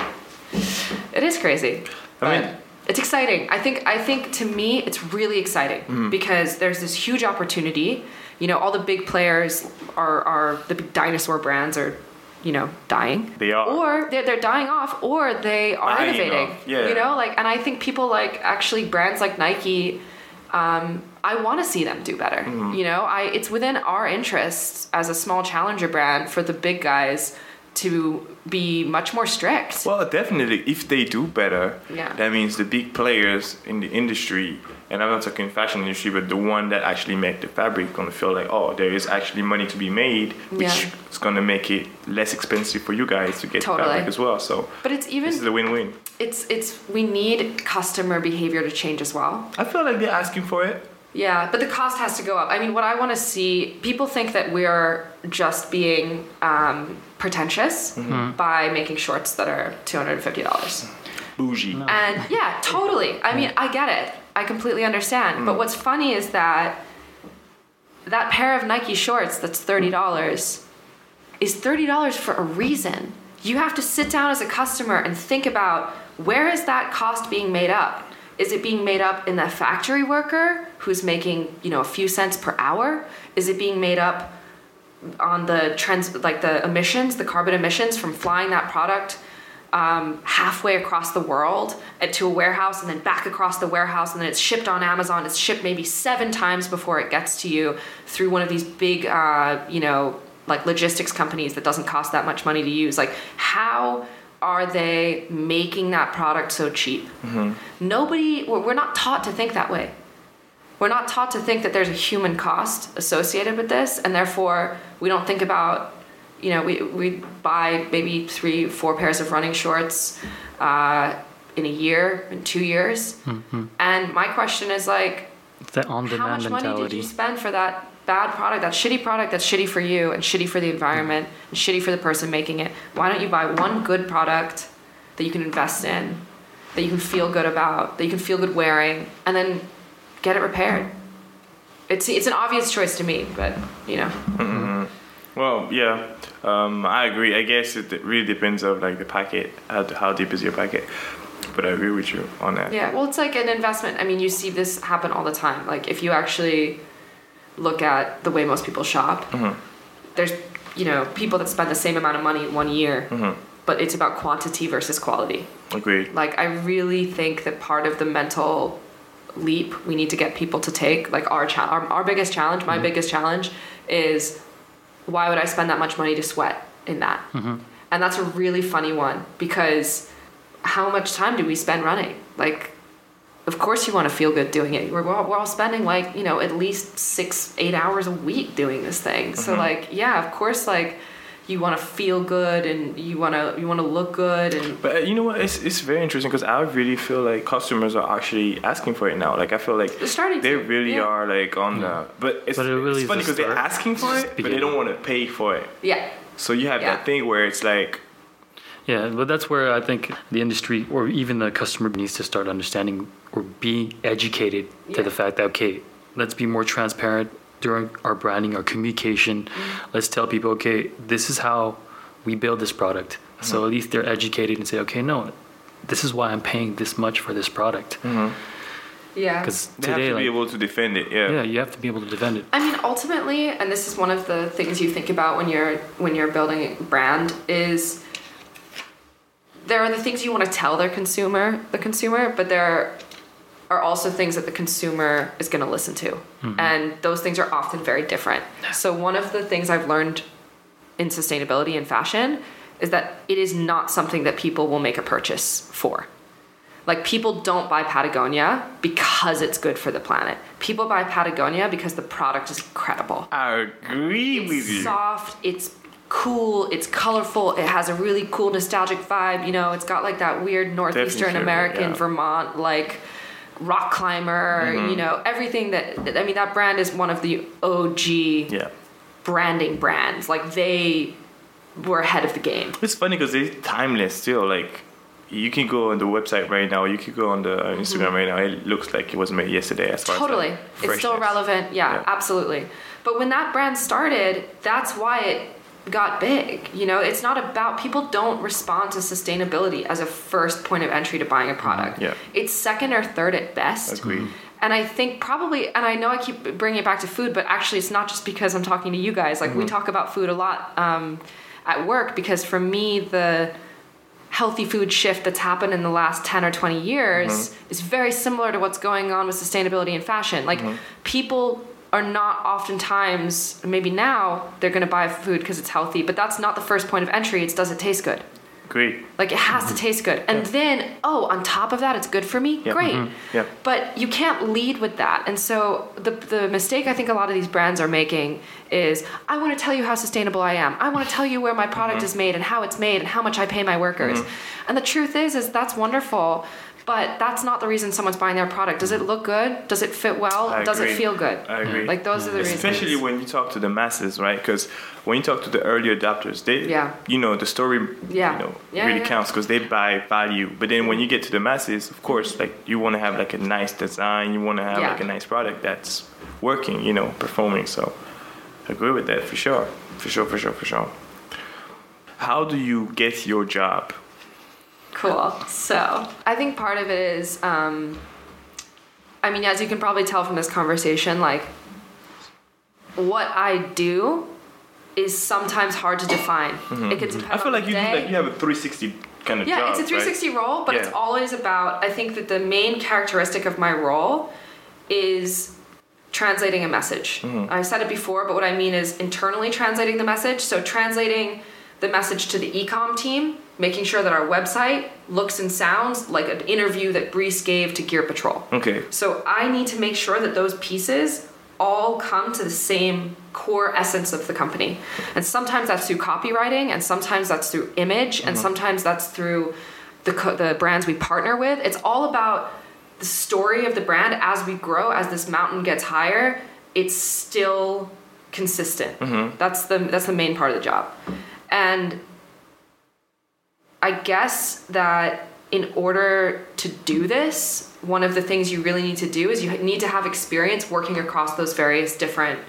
[SPEAKER 3] It is crazy. I mean it's exciting. I think i think to me it's really exciting mm-hmm. because there's this huge opportunity. You know all the big players are are the big dinosaur brands are you know dying
[SPEAKER 1] they are
[SPEAKER 3] or they're, they're dying off or they are dying innovating off. yeah you know like and i think people like actually brands like nike um, I want to see them do better. Mm-hmm. You know, I it's within our interests as a small challenger brand for the big guys to be much more strict.
[SPEAKER 1] Well, definitely, if they do better,
[SPEAKER 3] yeah.
[SPEAKER 1] that means the big players in the industry, and I'm not talking fashion industry, but the one that actually make the fabric, gonna feel like, oh, there is actually money to be made, which yeah. is gonna make it less expensive for you guys to get totally. the fabric as well. So,
[SPEAKER 3] but it's even
[SPEAKER 1] this is a win-win.
[SPEAKER 3] It's it's we need customer behavior to change as well.
[SPEAKER 1] I feel like they're asking for it.
[SPEAKER 3] Yeah, but the cost has to go up. I mean, what I want to see, people think that we're just being um, pretentious mm-hmm. by making shorts that are $250.
[SPEAKER 1] Bougie.
[SPEAKER 3] No. And yeah, [LAUGHS] totally. I mean, I get it. I completely understand. Mm. But what's funny is that that pair of Nike shorts that's $30 is $30 for a reason. You have to sit down as a customer and think about where is that cost being made up? Is it being made up in the factory worker who's making, you know, a few cents per hour? Is it being made up on the trends like the emissions, the carbon emissions from flying that product um, halfway across the world to a warehouse and then back across the warehouse and then it's shipped on Amazon. It's shipped maybe seven times before it gets to you through one of these big, uh, you know, like logistics companies that doesn't cost that much money to use. Like how are they making that product so cheap? Mm-hmm. Nobody, we're not taught to think that way. We're not taught to think that there's a human cost associated with this, and therefore we don't think about, you know, we, we buy maybe three, four pairs of running shorts uh, in a year, in two years. Mm-hmm. And my question is like,
[SPEAKER 2] the on how much mentality. money did
[SPEAKER 3] you spend for that bad product, that shitty product that's shitty for you and shitty for the environment and shitty for the person making it, why don't you buy one good product that you can invest in, that you can feel good about, that you can feel good wearing, and then get it repaired? It's it's an obvious choice to me, but you know.
[SPEAKER 1] Mm-hmm. Well, yeah, um, I agree. I guess it really depends on like the packet, how, how deep is your packet but I agree with you on that.
[SPEAKER 3] Yeah, well, it's like an investment. I mean, you see this happen all the time. Like if you actually look at the way most people shop, mm-hmm. there's you know people that spend the same amount of money one year, mm-hmm. but it's about quantity versus quality.
[SPEAKER 1] Agreed.
[SPEAKER 3] Like I really think that part of the mental leap we need to get people to take, like our cha- our, our biggest challenge, my mm-hmm. biggest challenge, is why would I spend that much money to sweat in that? Mm-hmm. And that's a really funny one because how much time do we spend running? Like of course you want to feel good doing it. We're, we're all spending like, you know, at least six, eight hours a week doing this thing. Mm-hmm. So like, yeah, of course, like you want to feel good and you want to, you want to look good. And
[SPEAKER 1] but uh, you know what? It's, it's very interesting because I really feel like customers are actually asking for it now. Like I feel like
[SPEAKER 3] they're starting
[SPEAKER 1] they
[SPEAKER 3] to,
[SPEAKER 1] really
[SPEAKER 3] yeah.
[SPEAKER 1] are like on the, but it's, but it really it's funny because they're asking for it, but they don't want to pay for it.
[SPEAKER 3] Yeah.
[SPEAKER 1] So you have yeah. that thing where it's like,
[SPEAKER 2] yeah, but that's where I think the industry or even the customer needs to start understanding or being educated yeah. to the fact that okay, let's be more transparent during our branding, our communication. Mm-hmm. Let's tell people, okay, this is how we build this product. Mm-hmm. So at least they're educated and say, okay, no, this is why I'm paying this much for this product.
[SPEAKER 3] Mm-hmm. Yeah,
[SPEAKER 1] because today, have to like, be able to defend it. Yeah,
[SPEAKER 2] yeah, you have to be able to defend it.
[SPEAKER 3] I mean, ultimately, and this is one of the things you think about when you're when you're building a brand is there are the things you want to tell their consumer, the consumer, but there are also things that the consumer is going to listen to. Mm-hmm. And those things are often very different. So, one of the things I've learned in sustainability and fashion is that it is not something that people will make a purchase for. Like, people don't buy Patagonia because it's good for the planet. People buy Patagonia because the product is incredible.
[SPEAKER 1] I agree
[SPEAKER 3] it's
[SPEAKER 1] with you.
[SPEAKER 3] soft, it's cool, it's colorful, it has a really cool nostalgic vibe, you know, it's got like that weird northeastern American yeah. Vermont like rock climber,
[SPEAKER 1] Mm-hmm.
[SPEAKER 3] you know, everything that I mean that brand is one of the OG
[SPEAKER 1] Yeah.
[SPEAKER 3] branding brands. Like they were ahead of the game.
[SPEAKER 1] It's funny because it's timeless still. Like you can go on the website right now. You could go on the uh, Instagram right now. It looks like it was made yesterday. As far
[SPEAKER 3] Mm-hmm. Totally.
[SPEAKER 1] as like,
[SPEAKER 3] it's still relevant. Yeah,
[SPEAKER 1] Yeah.
[SPEAKER 3] absolutely. But when that brand started, that's why it got big. You know, it's not about people don't respond to sustainability as a first point of entry to buying a mm-hmm. product.
[SPEAKER 1] Yeah.
[SPEAKER 3] It's second or third at best.
[SPEAKER 1] Agreed.
[SPEAKER 3] And I think probably, and I know I keep bringing it back to food, but actually, it's not just because I'm talking to you guys. Like, we mm-hmm. talk about food a lot um, at work because for me, the healthy food shift that's happened in the last 10 or 20 years mm-hmm. is very similar to what's going on with sustainability in fashion. Like, people are not oftentimes, maybe now, they're going to buy food because it's healthy, but that's not the first point of entry. It's does it taste good?
[SPEAKER 1] Great.
[SPEAKER 3] Like it has to mm-hmm. taste good. And then, oh, on top of that, it's good for me.
[SPEAKER 1] Yeah. Mm-hmm.
[SPEAKER 3] Great.
[SPEAKER 1] Yeah.
[SPEAKER 3] But you can't lead with that. And so the the mistake I think a lot of these brands are making is I want to tell you how sustainable I am. I want to tell you where my product
[SPEAKER 1] Mm-hmm.
[SPEAKER 3] is made and how it's made and how much I pay my workers. Mm-hmm. And the truth is is that's wonderful. But that's not the reason someone's buying their product. Does it look good? Does it fit well?
[SPEAKER 1] I
[SPEAKER 3] Does
[SPEAKER 1] agree.
[SPEAKER 3] it feel good?
[SPEAKER 1] I agree.
[SPEAKER 3] Like those are the
[SPEAKER 1] Especially
[SPEAKER 3] reasons.
[SPEAKER 1] Especially when you talk to the masses, right? Because when you talk to the early adopters, they,
[SPEAKER 3] Yeah.
[SPEAKER 1] you know, the story,
[SPEAKER 3] Yeah.
[SPEAKER 1] you know,
[SPEAKER 3] Yeah,
[SPEAKER 1] really
[SPEAKER 3] yeah.
[SPEAKER 1] counts because they buy value. But then when you get to the masses, of course, mm-hmm. like you want to have like a nice design, you want to have
[SPEAKER 3] Yeah.
[SPEAKER 1] like a nice product that's working, you know, performing. So, I agree with that for sure, for sure, for sure, for sure. How do you get your job?
[SPEAKER 3] Cool. So I think part of it is, um, I mean, as you can probably tell from this conversation, like what I do is sometimes hard to define. It could depend.
[SPEAKER 1] Mm-hmm. I feel
[SPEAKER 3] on
[SPEAKER 1] like
[SPEAKER 3] the
[SPEAKER 1] you
[SPEAKER 3] day.
[SPEAKER 1] do like you have a 360 kind of
[SPEAKER 3] Yeah,
[SPEAKER 1] job.
[SPEAKER 3] it's a 360 role, but it's always about. I think that the main characteristic of my role is translating a message.
[SPEAKER 1] Mm-hmm.
[SPEAKER 3] I've said it before, but what I mean is internally translating the message. So translating the message to the ecom team, making sure that our website looks and sounds like an interview that Brice gave to Gear Patrol.
[SPEAKER 1] Okay.
[SPEAKER 3] So I need to make sure that those pieces all come to the same core essence of the company. And sometimes that's through copywriting, and sometimes that's through image, and uh-huh. sometimes that's through the co- the brands we partner with. It's all about the story of the brand as we grow, as this mountain gets higher. It's still consistent. Mm-hmm. That's the that's the main part of the job, and I guess that in order to do this, one of the things you really need to do is you need to have experience working across those various different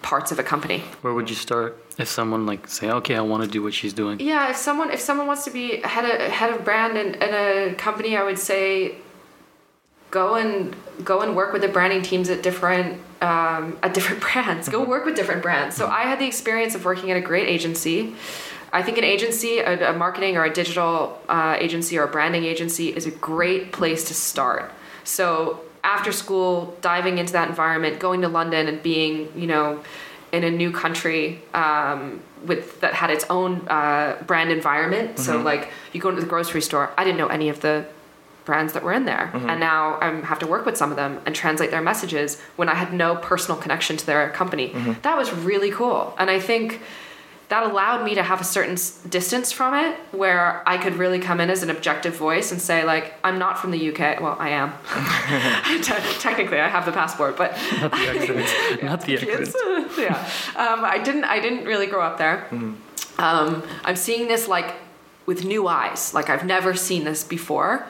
[SPEAKER 3] parts of a company.
[SPEAKER 2] Where would you start if someone like say, okay, I want to do what she's doing?
[SPEAKER 3] Yeah, if someone if someone wants to be head of head of brand in, in a company, I would say go and go and work with the branding teams at different um, at different [LAUGHS] brands. Go work with different brands. So I had the experience of working at a great agency. I think an agency, a, a marketing or a digital uh, agency or a branding agency is a great place to start. So after school, diving into that environment, going to London and being, you know, in a new country um, with that had its own uh, brand environment. So like you go into the grocery store, I didn't know any of the brands that were in there, and now I have to work with some of them and translate their messages when I had no personal connection to their company. That was really cool, and I think that allowed me to have a certain distance from it where I could really come in as an objective voice and say like I'm not from the UK well I am [LAUGHS] [LAUGHS] Te- technically I have the passport but
[SPEAKER 2] Not the [LAUGHS] accent. Not the accent.
[SPEAKER 3] Yeah. Um, I didn't. I didn't really grow up there. Um, I'm seeing this like with new eyes. Like I've never seen this before,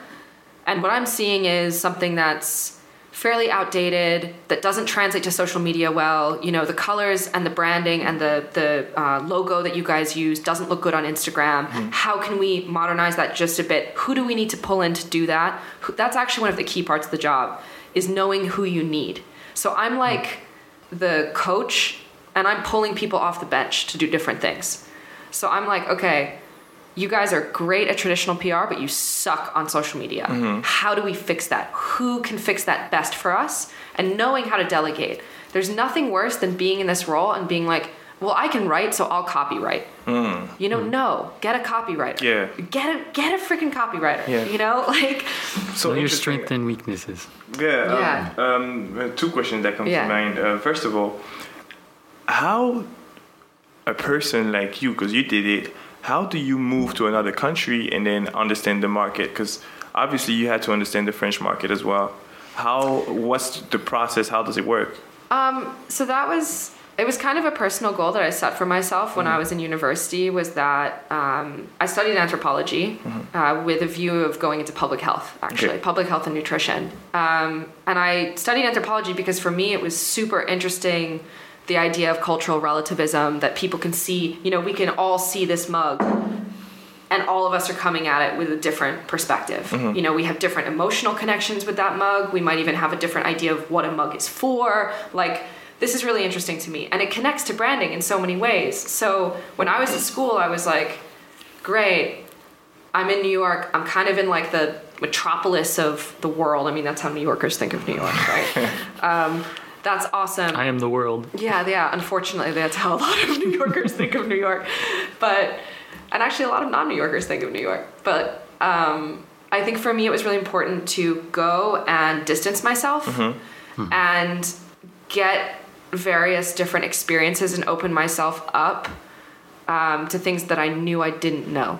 [SPEAKER 3] and what I'm seeing is something that's fairly outdated that doesn't translate to social media well. You know, the colors and the branding and the the uh, logo that you guys use doesn't look good on Instagram. How can we modernize that just a bit? Who do we need to pull in to do that? That's actually one of the key parts of the job is knowing who you need. So I'm like the coach and I'm pulling people off the bench to do different things. So I'm like, okay, you guys are great at traditional PR, but you suck on social media. How do we fix that? Who can fix that best for us? And knowing how to delegate. There's nothing worse than being in this role and being like, well, I can write, so I'll copyright. You know, no, get a copywriter.
[SPEAKER 1] Yeah.
[SPEAKER 3] Get a get a freaking copywriter.
[SPEAKER 1] Yeah.
[SPEAKER 3] You know, [LAUGHS] like
[SPEAKER 1] So
[SPEAKER 2] Know your
[SPEAKER 1] interesting.
[SPEAKER 2] strengths and weaknesses.
[SPEAKER 1] Yeah.
[SPEAKER 3] Yeah.
[SPEAKER 1] Um, um, two questions that come
[SPEAKER 3] Yeah.
[SPEAKER 1] to mind. Uh, first of all, how a person like you, because you did it, how do you move to another country and then understand the market? Because obviously you had to understand the French market as well. How what's the process? How does it work?
[SPEAKER 3] Um, so that was it was kind of a personal goal that I set for myself when mm-hmm. I was in university was that um, I studied anthropology mm-hmm. uh, with a view of going into public health, actually, okay. public health and nutrition. Um, and I studied anthropology because for me it was super interesting the idea of cultural relativism that people can see, you know, we can all see this mug and all of us are coming at it with a different perspective. Mm-hmm. You know, we have different emotional connections with that mug. We might even have a different idea of what a mug is for. Like, this is really interesting to me. And it connects to branding in so many ways. So when I was in school, I was like, great, I'm in New York. I'm kind of in like the metropolis of the world. I mean, that's how New Yorkers think of New York, right? [LAUGHS] um, that's awesome.
[SPEAKER 2] I am the world.
[SPEAKER 3] Yeah, yeah. Unfortunately, that's how a lot of [LAUGHS] New Yorkers think of New York. But and actually a lot of non-New Yorkers think of New York. But um, I think for me, it was really important to go and distance myself mm-hmm. Mm-hmm. and get various different experiences and open myself up um, to things that I knew I didn't know.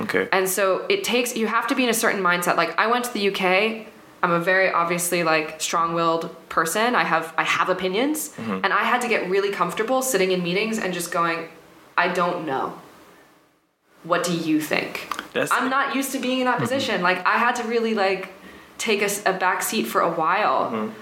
[SPEAKER 1] Okay.
[SPEAKER 3] And so it takes you have to be in a certain mindset. Like I went to the UK. I'm a very obviously like strong-willed person. I have I have opinions, mm-hmm. and I had to get really comfortable sitting in meetings and just going, I don't know what do you think? That's I'm not used to being in that mm-hmm. position. Like I had to really like take a, a back seat for a while. Mm-hmm.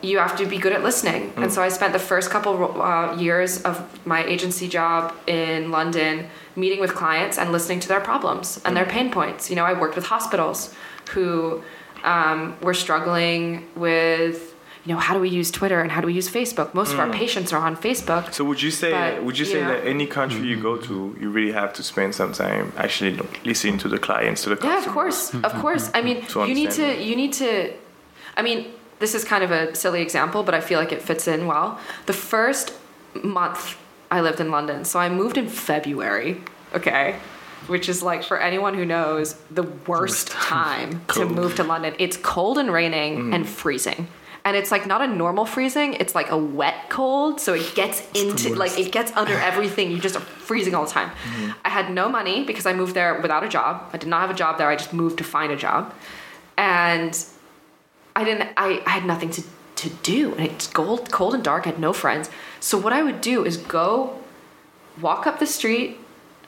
[SPEAKER 3] You have to be good at listening. Mm-hmm. And so I spent the first couple uh, years of my agency job in London meeting with clients and listening to their problems and their mm-hmm. pain points. You know, I worked with hospitals who um, were struggling with you know, how do we use Twitter and how do we use Facebook? Most mm. of our mm. patients are on Facebook.
[SPEAKER 1] So would you say but, would you, you say know, that any country you go to, you really have to spend some time actually listening to the clients, to the customers?
[SPEAKER 3] Yeah, of course, of course. I mean, you need to you need to. I mean, this is kind of a silly example, but I feel like it fits in well. The first month I lived in London, so I moved in February. Okay, which is like for anyone who knows the worst time [LAUGHS] to move to London. It's cold and raining mm. and freezing. And it's like not a normal freezing. It's like a wet cold. So it gets into like it gets under [LAUGHS] everything. You just are freezing all the time. Mm-hmm. i had no money because i moved there without a job. I did not have a job there. I just moved to find a job. And i didn't i, I had nothing to, to do. And it's cold cold and dark. I had no friends. So what i would do is go walk up the street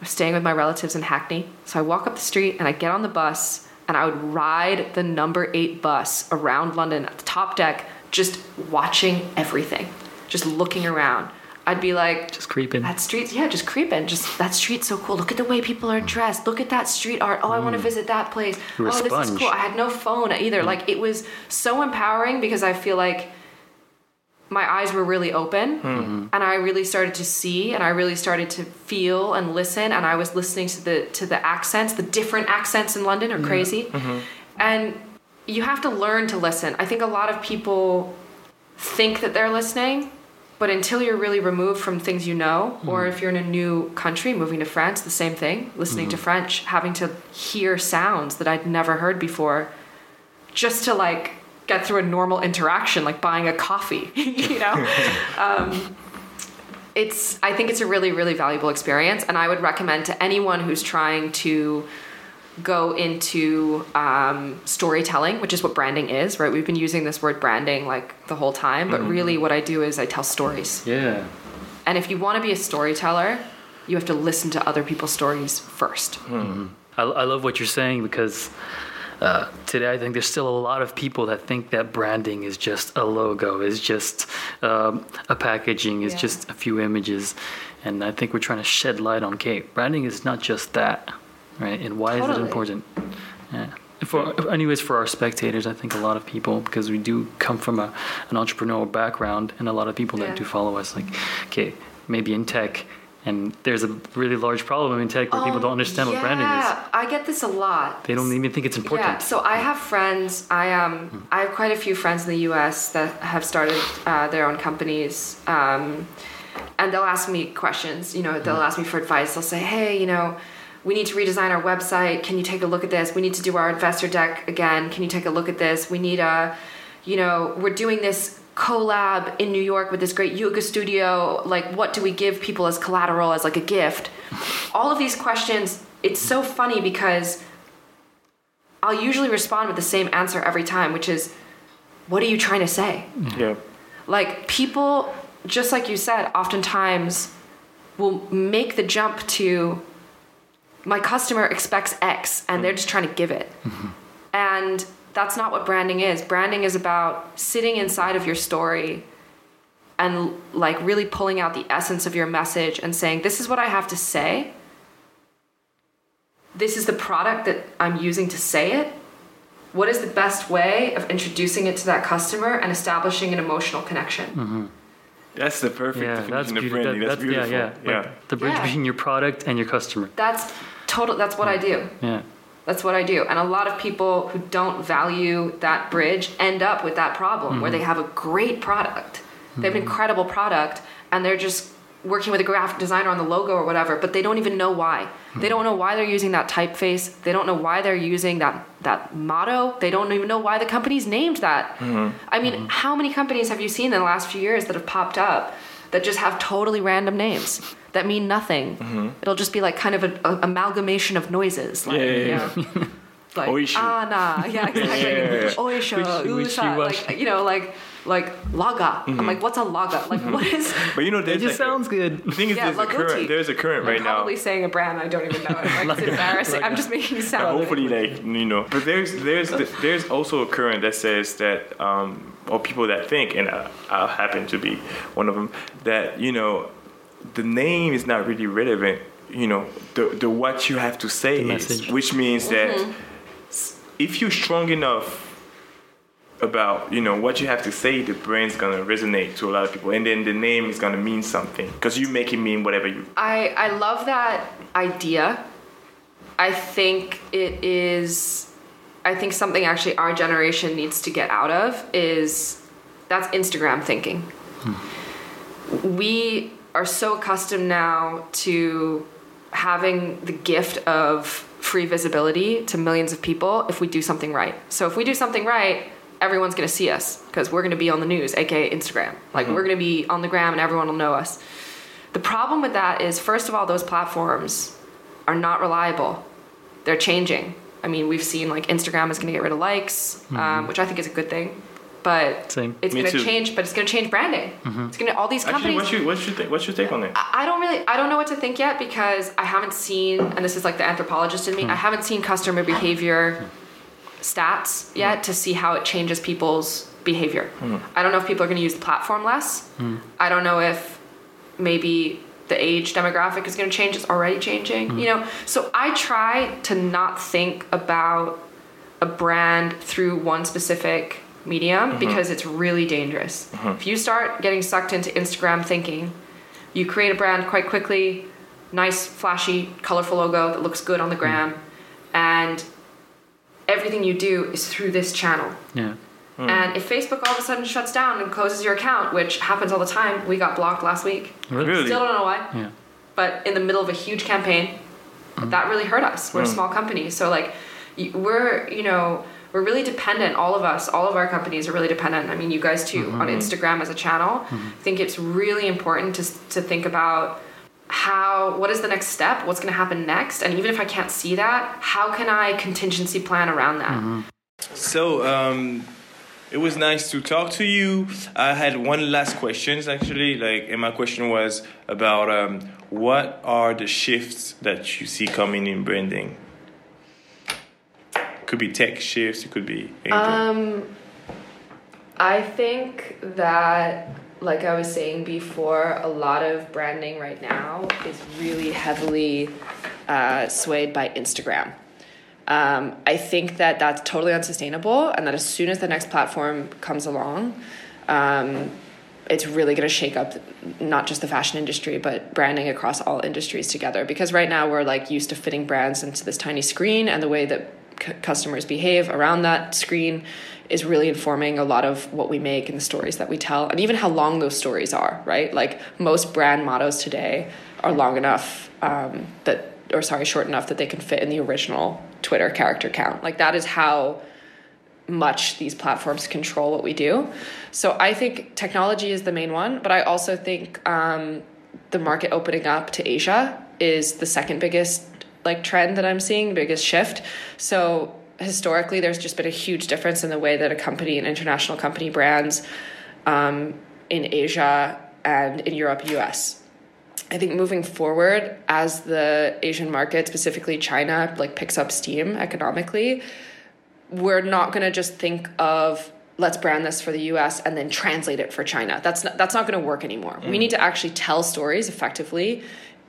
[SPEAKER 3] i was staying with my relatives in hackney so i walk up the street and i get on the bus and I would ride the number eight bus around London at the top deck, just watching everything, just looking around. I'd be like,
[SPEAKER 2] just creeping.
[SPEAKER 3] That street, yeah, just creeping. Just that street's so cool. Look at the way people are dressed. Look at that street art. Oh, I want to mm. visit that place.
[SPEAKER 2] oh,
[SPEAKER 3] this is cool. I had no phone either. Mm. Like it was so empowering because I feel like my eyes were really open mm-hmm. and I really started to see and I really started to feel and listen and I was listening to the to the accents the different accents in London are crazy mm-hmm. and you have to learn to listen I think a lot of people think that they're listening but until you're really removed from things you know mm-hmm. or if you're in a new country moving to France the same thing listening to mm-hmm. French having to hear sounds that I'd never heard before just to like get through a normal interaction like buying a coffee [LAUGHS] you know? [LAUGHS] Um, it's i think it's a really really valuable experience and i would recommend to anyone who's trying to go into um, storytelling which is what branding is right? We've been using this word branding like the whole time but mm-hmm. really what i do is i tell stories.
[SPEAKER 2] Yeah.
[SPEAKER 3] And if you want to be a storyteller you have to listen to other people's stories 1st
[SPEAKER 2] mm-hmm. I, I love what you're saying because uh, today, I think there's still a lot of people that think that branding is just a logo, is just um, a packaging, is yeah. just a few images, and I think we're trying to shed light on okay, branding is not just that, right? And why totally. is it important? Yeah. For anyways, for our spectators, I think a lot of people because we do come from a, an entrepreneurial background, and a lot of people yeah. that do follow us, like okay, maybe in tech and there's a really large problem in tech where people don't understand
[SPEAKER 3] yeah.
[SPEAKER 2] what branding is.
[SPEAKER 3] Yeah, I get this a lot.
[SPEAKER 2] They don't even think it's important.
[SPEAKER 3] Yeah, so I have friends. I um. I have quite a few friends in the U.S. that have started uh, their own companies, um, and they'll ask me questions. You know, they'll hmm. ask me for advice. They'll say, "Hey, you know." We need to redesign our website. Can you take a look at this? We need to do our investor deck again. Can you take a look at this? We need a, you know, we're doing this collab in New York with this great yoga studio. Like, what do we give people as collateral, as like a gift? All of these questions, it's so funny because I'll usually respond with the same answer every time, which is, what are you trying to say? Mm-hmm.
[SPEAKER 1] Yeah.
[SPEAKER 3] Like people, just like you said, oftentimes will make the jump to my customer expects X and they're mm-hmm. just trying to give it. Mm-hmm. And that's not what branding is. Branding is about sitting inside of your story and like really pulling out the essence of your message and saying, this is what I have to say. This is the product that I'm using to say it. What is the best way of introducing it to that customer and establishing an emotional connection? Mm-hmm.
[SPEAKER 1] That's the perfect
[SPEAKER 2] Yeah, that's
[SPEAKER 1] definition of
[SPEAKER 2] beautiful.
[SPEAKER 1] branding.
[SPEAKER 2] That,
[SPEAKER 1] That's, beautiful.
[SPEAKER 2] Yeah, yeah. Like the bridge
[SPEAKER 3] Yeah.
[SPEAKER 2] between your product and your customer.
[SPEAKER 3] That's total that's what I do.
[SPEAKER 2] Yeah.
[SPEAKER 3] That's what I do. And a lot of people who don't value that bridge end up with that problem where they mm-hmm. have a great product. They have an mm-hmm. incredible product and they're just working with a graphic designer on the logo or whatever, but they don't even know why. They mm-hmm. don't know why they're using that typeface. They don't know why they're using that that motto. They don't even know why the company's named that. I mean, how many companies have you seen in the last few years that have popped up that just have totally random names that mean nothing? It'll just be like kind of an amalgamation of noises. Like,
[SPEAKER 1] Yeah, yeah,
[SPEAKER 3] you know, [LAUGHS] like
[SPEAKER 1] Oishu.
[SPEAKER 3] ah nah, yeah, exactly.
[SPEAKER 1] Yeah, yeah, yeah.
[SPEAKER 3] Usa,
[SPEAKER 2] wishy-washy.
[SPEAKER 3] like you know, like like laga. I'm mm-hmm. like, what's a laga? Like, mm-hmm. what is? [LAUGHS]
[SPEAKER 1] But you know,
[SPEAKER 2] It just
[SPEAKER 1] like a-
[SPEAKER 2] sounds good.
[SPEAKER 1] the thing is,
[SPEAKER 3] Yeah,
[SPEAKER 1] there's a
[SPEAKER 3] Laguti.
[SPEAKER 1] current. There's a current right
[SPEAKER 3] I'm
[SPEAKER 1] now.
[SPEAKER 3] probably saying a brand I don't even know. Like, it's embarrassing. I'm just making you sound.
[SPEAKER 1] hopefully like you know but there's there's there's also a current that says that um or people that think and I, I happen to be one of them that you know the name is not really relevant you know the the what you have to say
[SPEAKER 2] The
[SPEAKER 1] is
[SPEAKER 2] message.
[SPEAKER 1] which means that mm-hmm. if you're strong enough about you know what you have to say the brand's gonna resonate to a lot of people and then the name is gonna mean something because you make it mean whatever you
[SPEAKER 3] I I love that idea. I think it is I think something actually our generation needs to get out of is that's Instagram thinking. Hmm. We are so accustomed now to having the gift of free visibility to millions of people if we do something right. So if we do something right, everyone's going to see us because we're going to be on the news, aka Instagram. Like mm-hmm. we're going to be on the gram and everyone will know us. The problem with that is, first of all, those platforms are not reliable. They're changing. I mean, we've seen like Instagram is going to get rid of likes, um, mm-hmm. which I think is a good thing. But
[SPEAKER 2] Same.
[SPEAKER 3] it's
[SPEAKER 1] Me
[SPEAKER 3] going to
[SPEAKER 1] too.
[SPEAKER 3] change. But it's going to change branding. Mm-hmm. It's going to all these
[SPEAKER 1] actually
[SPEAKER 3] companies.
[SPEAKER 1] what's your what's your, th- what's your take on it
[SPEAKER 3] I I don't really I don't know what to think yet because I haven't seen and this is like the anthropologist in me hmm. I haven't seen customer behavior hmm. Stats yet to see how it changes people's behavior. Hmm. I don't know if people are going to use the platform less. Hmm. I don't know if maybe the age demographic is going to change it's already changing, hmm. you know. So I try to not think about a brand through one specific medium mm-hmm. because it's really dangerous. Mm-hmm. If you start getting sucked into Instagram thinking, you create a brand quite quickly, nice, flashy, colorful logo that looks good on the gram, and everything you do is through this channel.
[SPEAKER 2] Yeah. Hmm.
[SPEAKER 3] And if Facebook all of a sudden shuts down and closes your account, which happens all the time, we got blocked last week.
[SPEAKER 1] Really?
[SPEAKER 3] Still don't know why.
[SPEAKER 2] Yeah.
[SPEAKER 3] but in the middle of a huge campaign mm-hmm. that really hurt us. We're a hmm. small company. So like we're you know we're really dependent. All of us all of our companies are really dependent. I mean you guys too on mm-hmm. instagram as a channel. Mm-hmm. I think it's really important to, to think about how what is the next step what's going to happen next and even if i can't see that how can i contingency plan around that
[SPEAKER 1] So um, it was nice to talk to you. I had one last question actually, like, and my question was about um, what are the shifts that you see coming in branding? Could be tech shifts. It could be anything.
[SPEAKER 3] Um, I think that, like I was saying before, a lot of branding right now is really heavily uh, swayed by Instagram. Um, I think that that's totally unsustainable, and that as soon as the next platform comes along, um, it's really going to shake up not just the fashion industry but branding across all industries together because right now we're like used to fitting brands into this tiny screen and the way that customers behave around that screen is really informing a lot of what we make and the stories that we tell and even how long those stories are right like most brand mottos today are long enough um, that or sorry short enough that they can fit in the original twitter character count like that is how much these platforms control what we do. So I think technology is the main one, but I also think um, the market opening up to Asia is the second biggest like trend that I'm seeing, biggest shift. So historically there's just been a huge difference in the way that a company, an international company, brands um, in Asia and in Europe, US. I think moving forward, as the Asian market, specifically China, like picks up steam economically, we're not going to just think of let's brand this for the US and then translate it for China. That's not, that's not going to work anymore. Mm. We need to actually tell stories effectively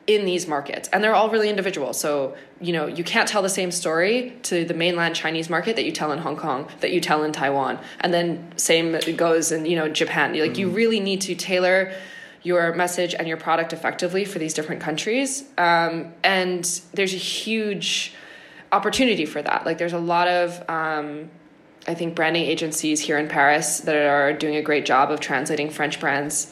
[SPEAKER 3] in these markets and they're all really individual. So you know you can't tell the same story to the mainland chinese market that you tell in hong kong that you tell in taiwan and then same goes in you know japan. Like mm-hmm. you really need to tailor your message and your product effectively for these different countries um, and there's a huge opportunity for that. Like there's a lot of um, i think branding agencies here in paris that are doing a great job of translating french brands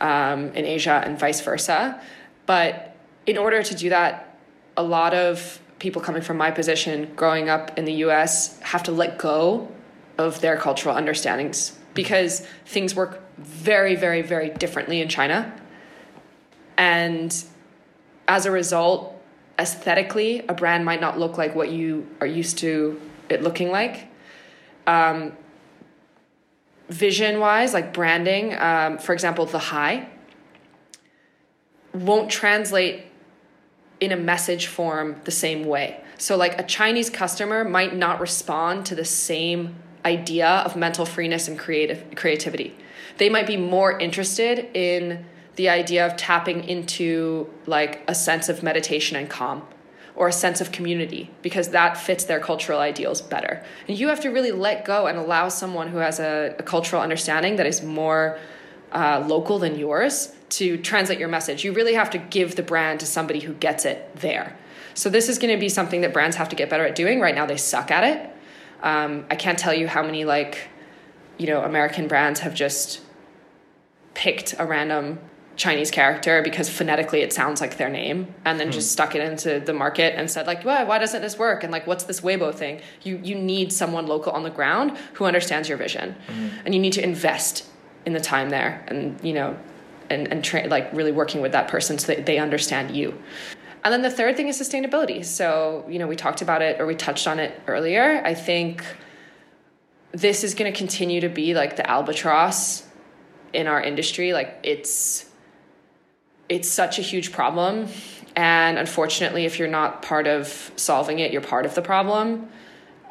[SPEAKER 3] um, in asia and vice versa but in order to do that, a lot of people coming from my position growing up in the US have to let go of their cultural understandings because things work very, very, very differently in China. And as a result, aesthetically, a brand might not look like what you are used to it looking like. Um, vision wise, like branding, um, for example, the high won't translate in a message form the same way. So, like a Chinese customer might not respond to the same idea of mental freeness and creative creativity. They might be more interested in the idea of tapping into like a sense of meditation and calm or a sense of community because that fits their cultural ideals better. And you have to really let go and allow someone who has a, a cultural understanding that is more uh, local than yours to translate your message. You really have to give the brand to somebody who gets it there. So this is going to be something that brands have to get better at doing. Right now, they suck at it. Um, I can't tell you how many like, you know, American brands have just picked a random Chinese character because phonetically it sounds like their name, and then mm. just stuck it into the market and said like, why, why doesn't this work? And like, what's this Weibo thing? You you need someone local on the ground who understands your vision, mm. and you need to invest in the time there, and you know, and, and tra- like really working with that person so that they understand you. And then the third thing is sustainability. So, you know, we talked about it or we touched on it earlier. I think this is going to continue to be like the albatross in our industry. Like it's it's such a huge problem and unfortunately if you're not part of solving it, you're part of the problem.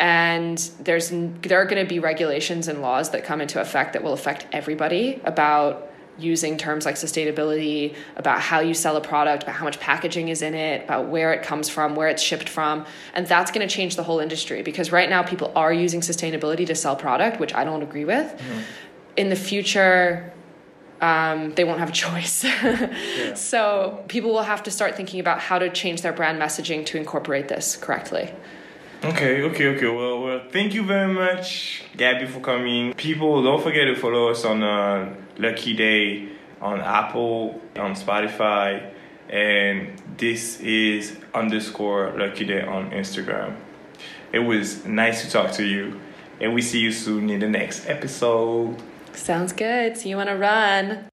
[SPEAKER 3] And there's there are going to be regulations and laws that come into effect that will affect everybody about using terms like sustainability, about how you sell a product, about how much packaging is in it, about where it comes from, where it's shipped from. And that's going to change the whole industry because right now people are using sustainability to sell product, which I don't agree with. Mm-hmm. In the future, um, they won't have a choice. [LAUGHS] yeah. So people will have to start thinking about how to change their brand messaging to incorporate this correctly.
[SPEAKER 1] Okay, okay, okay. Well, well, thank you very much, Gabby, for coming. People, don't forget to follow us on uh, Lucky Day on Apple, on Spotify, and this is underscore Lucky Day on Instagram. It was nice to talk to you, and we see you soon in the next episode.
[SPEAKER 3] Sounds good. See you on a run.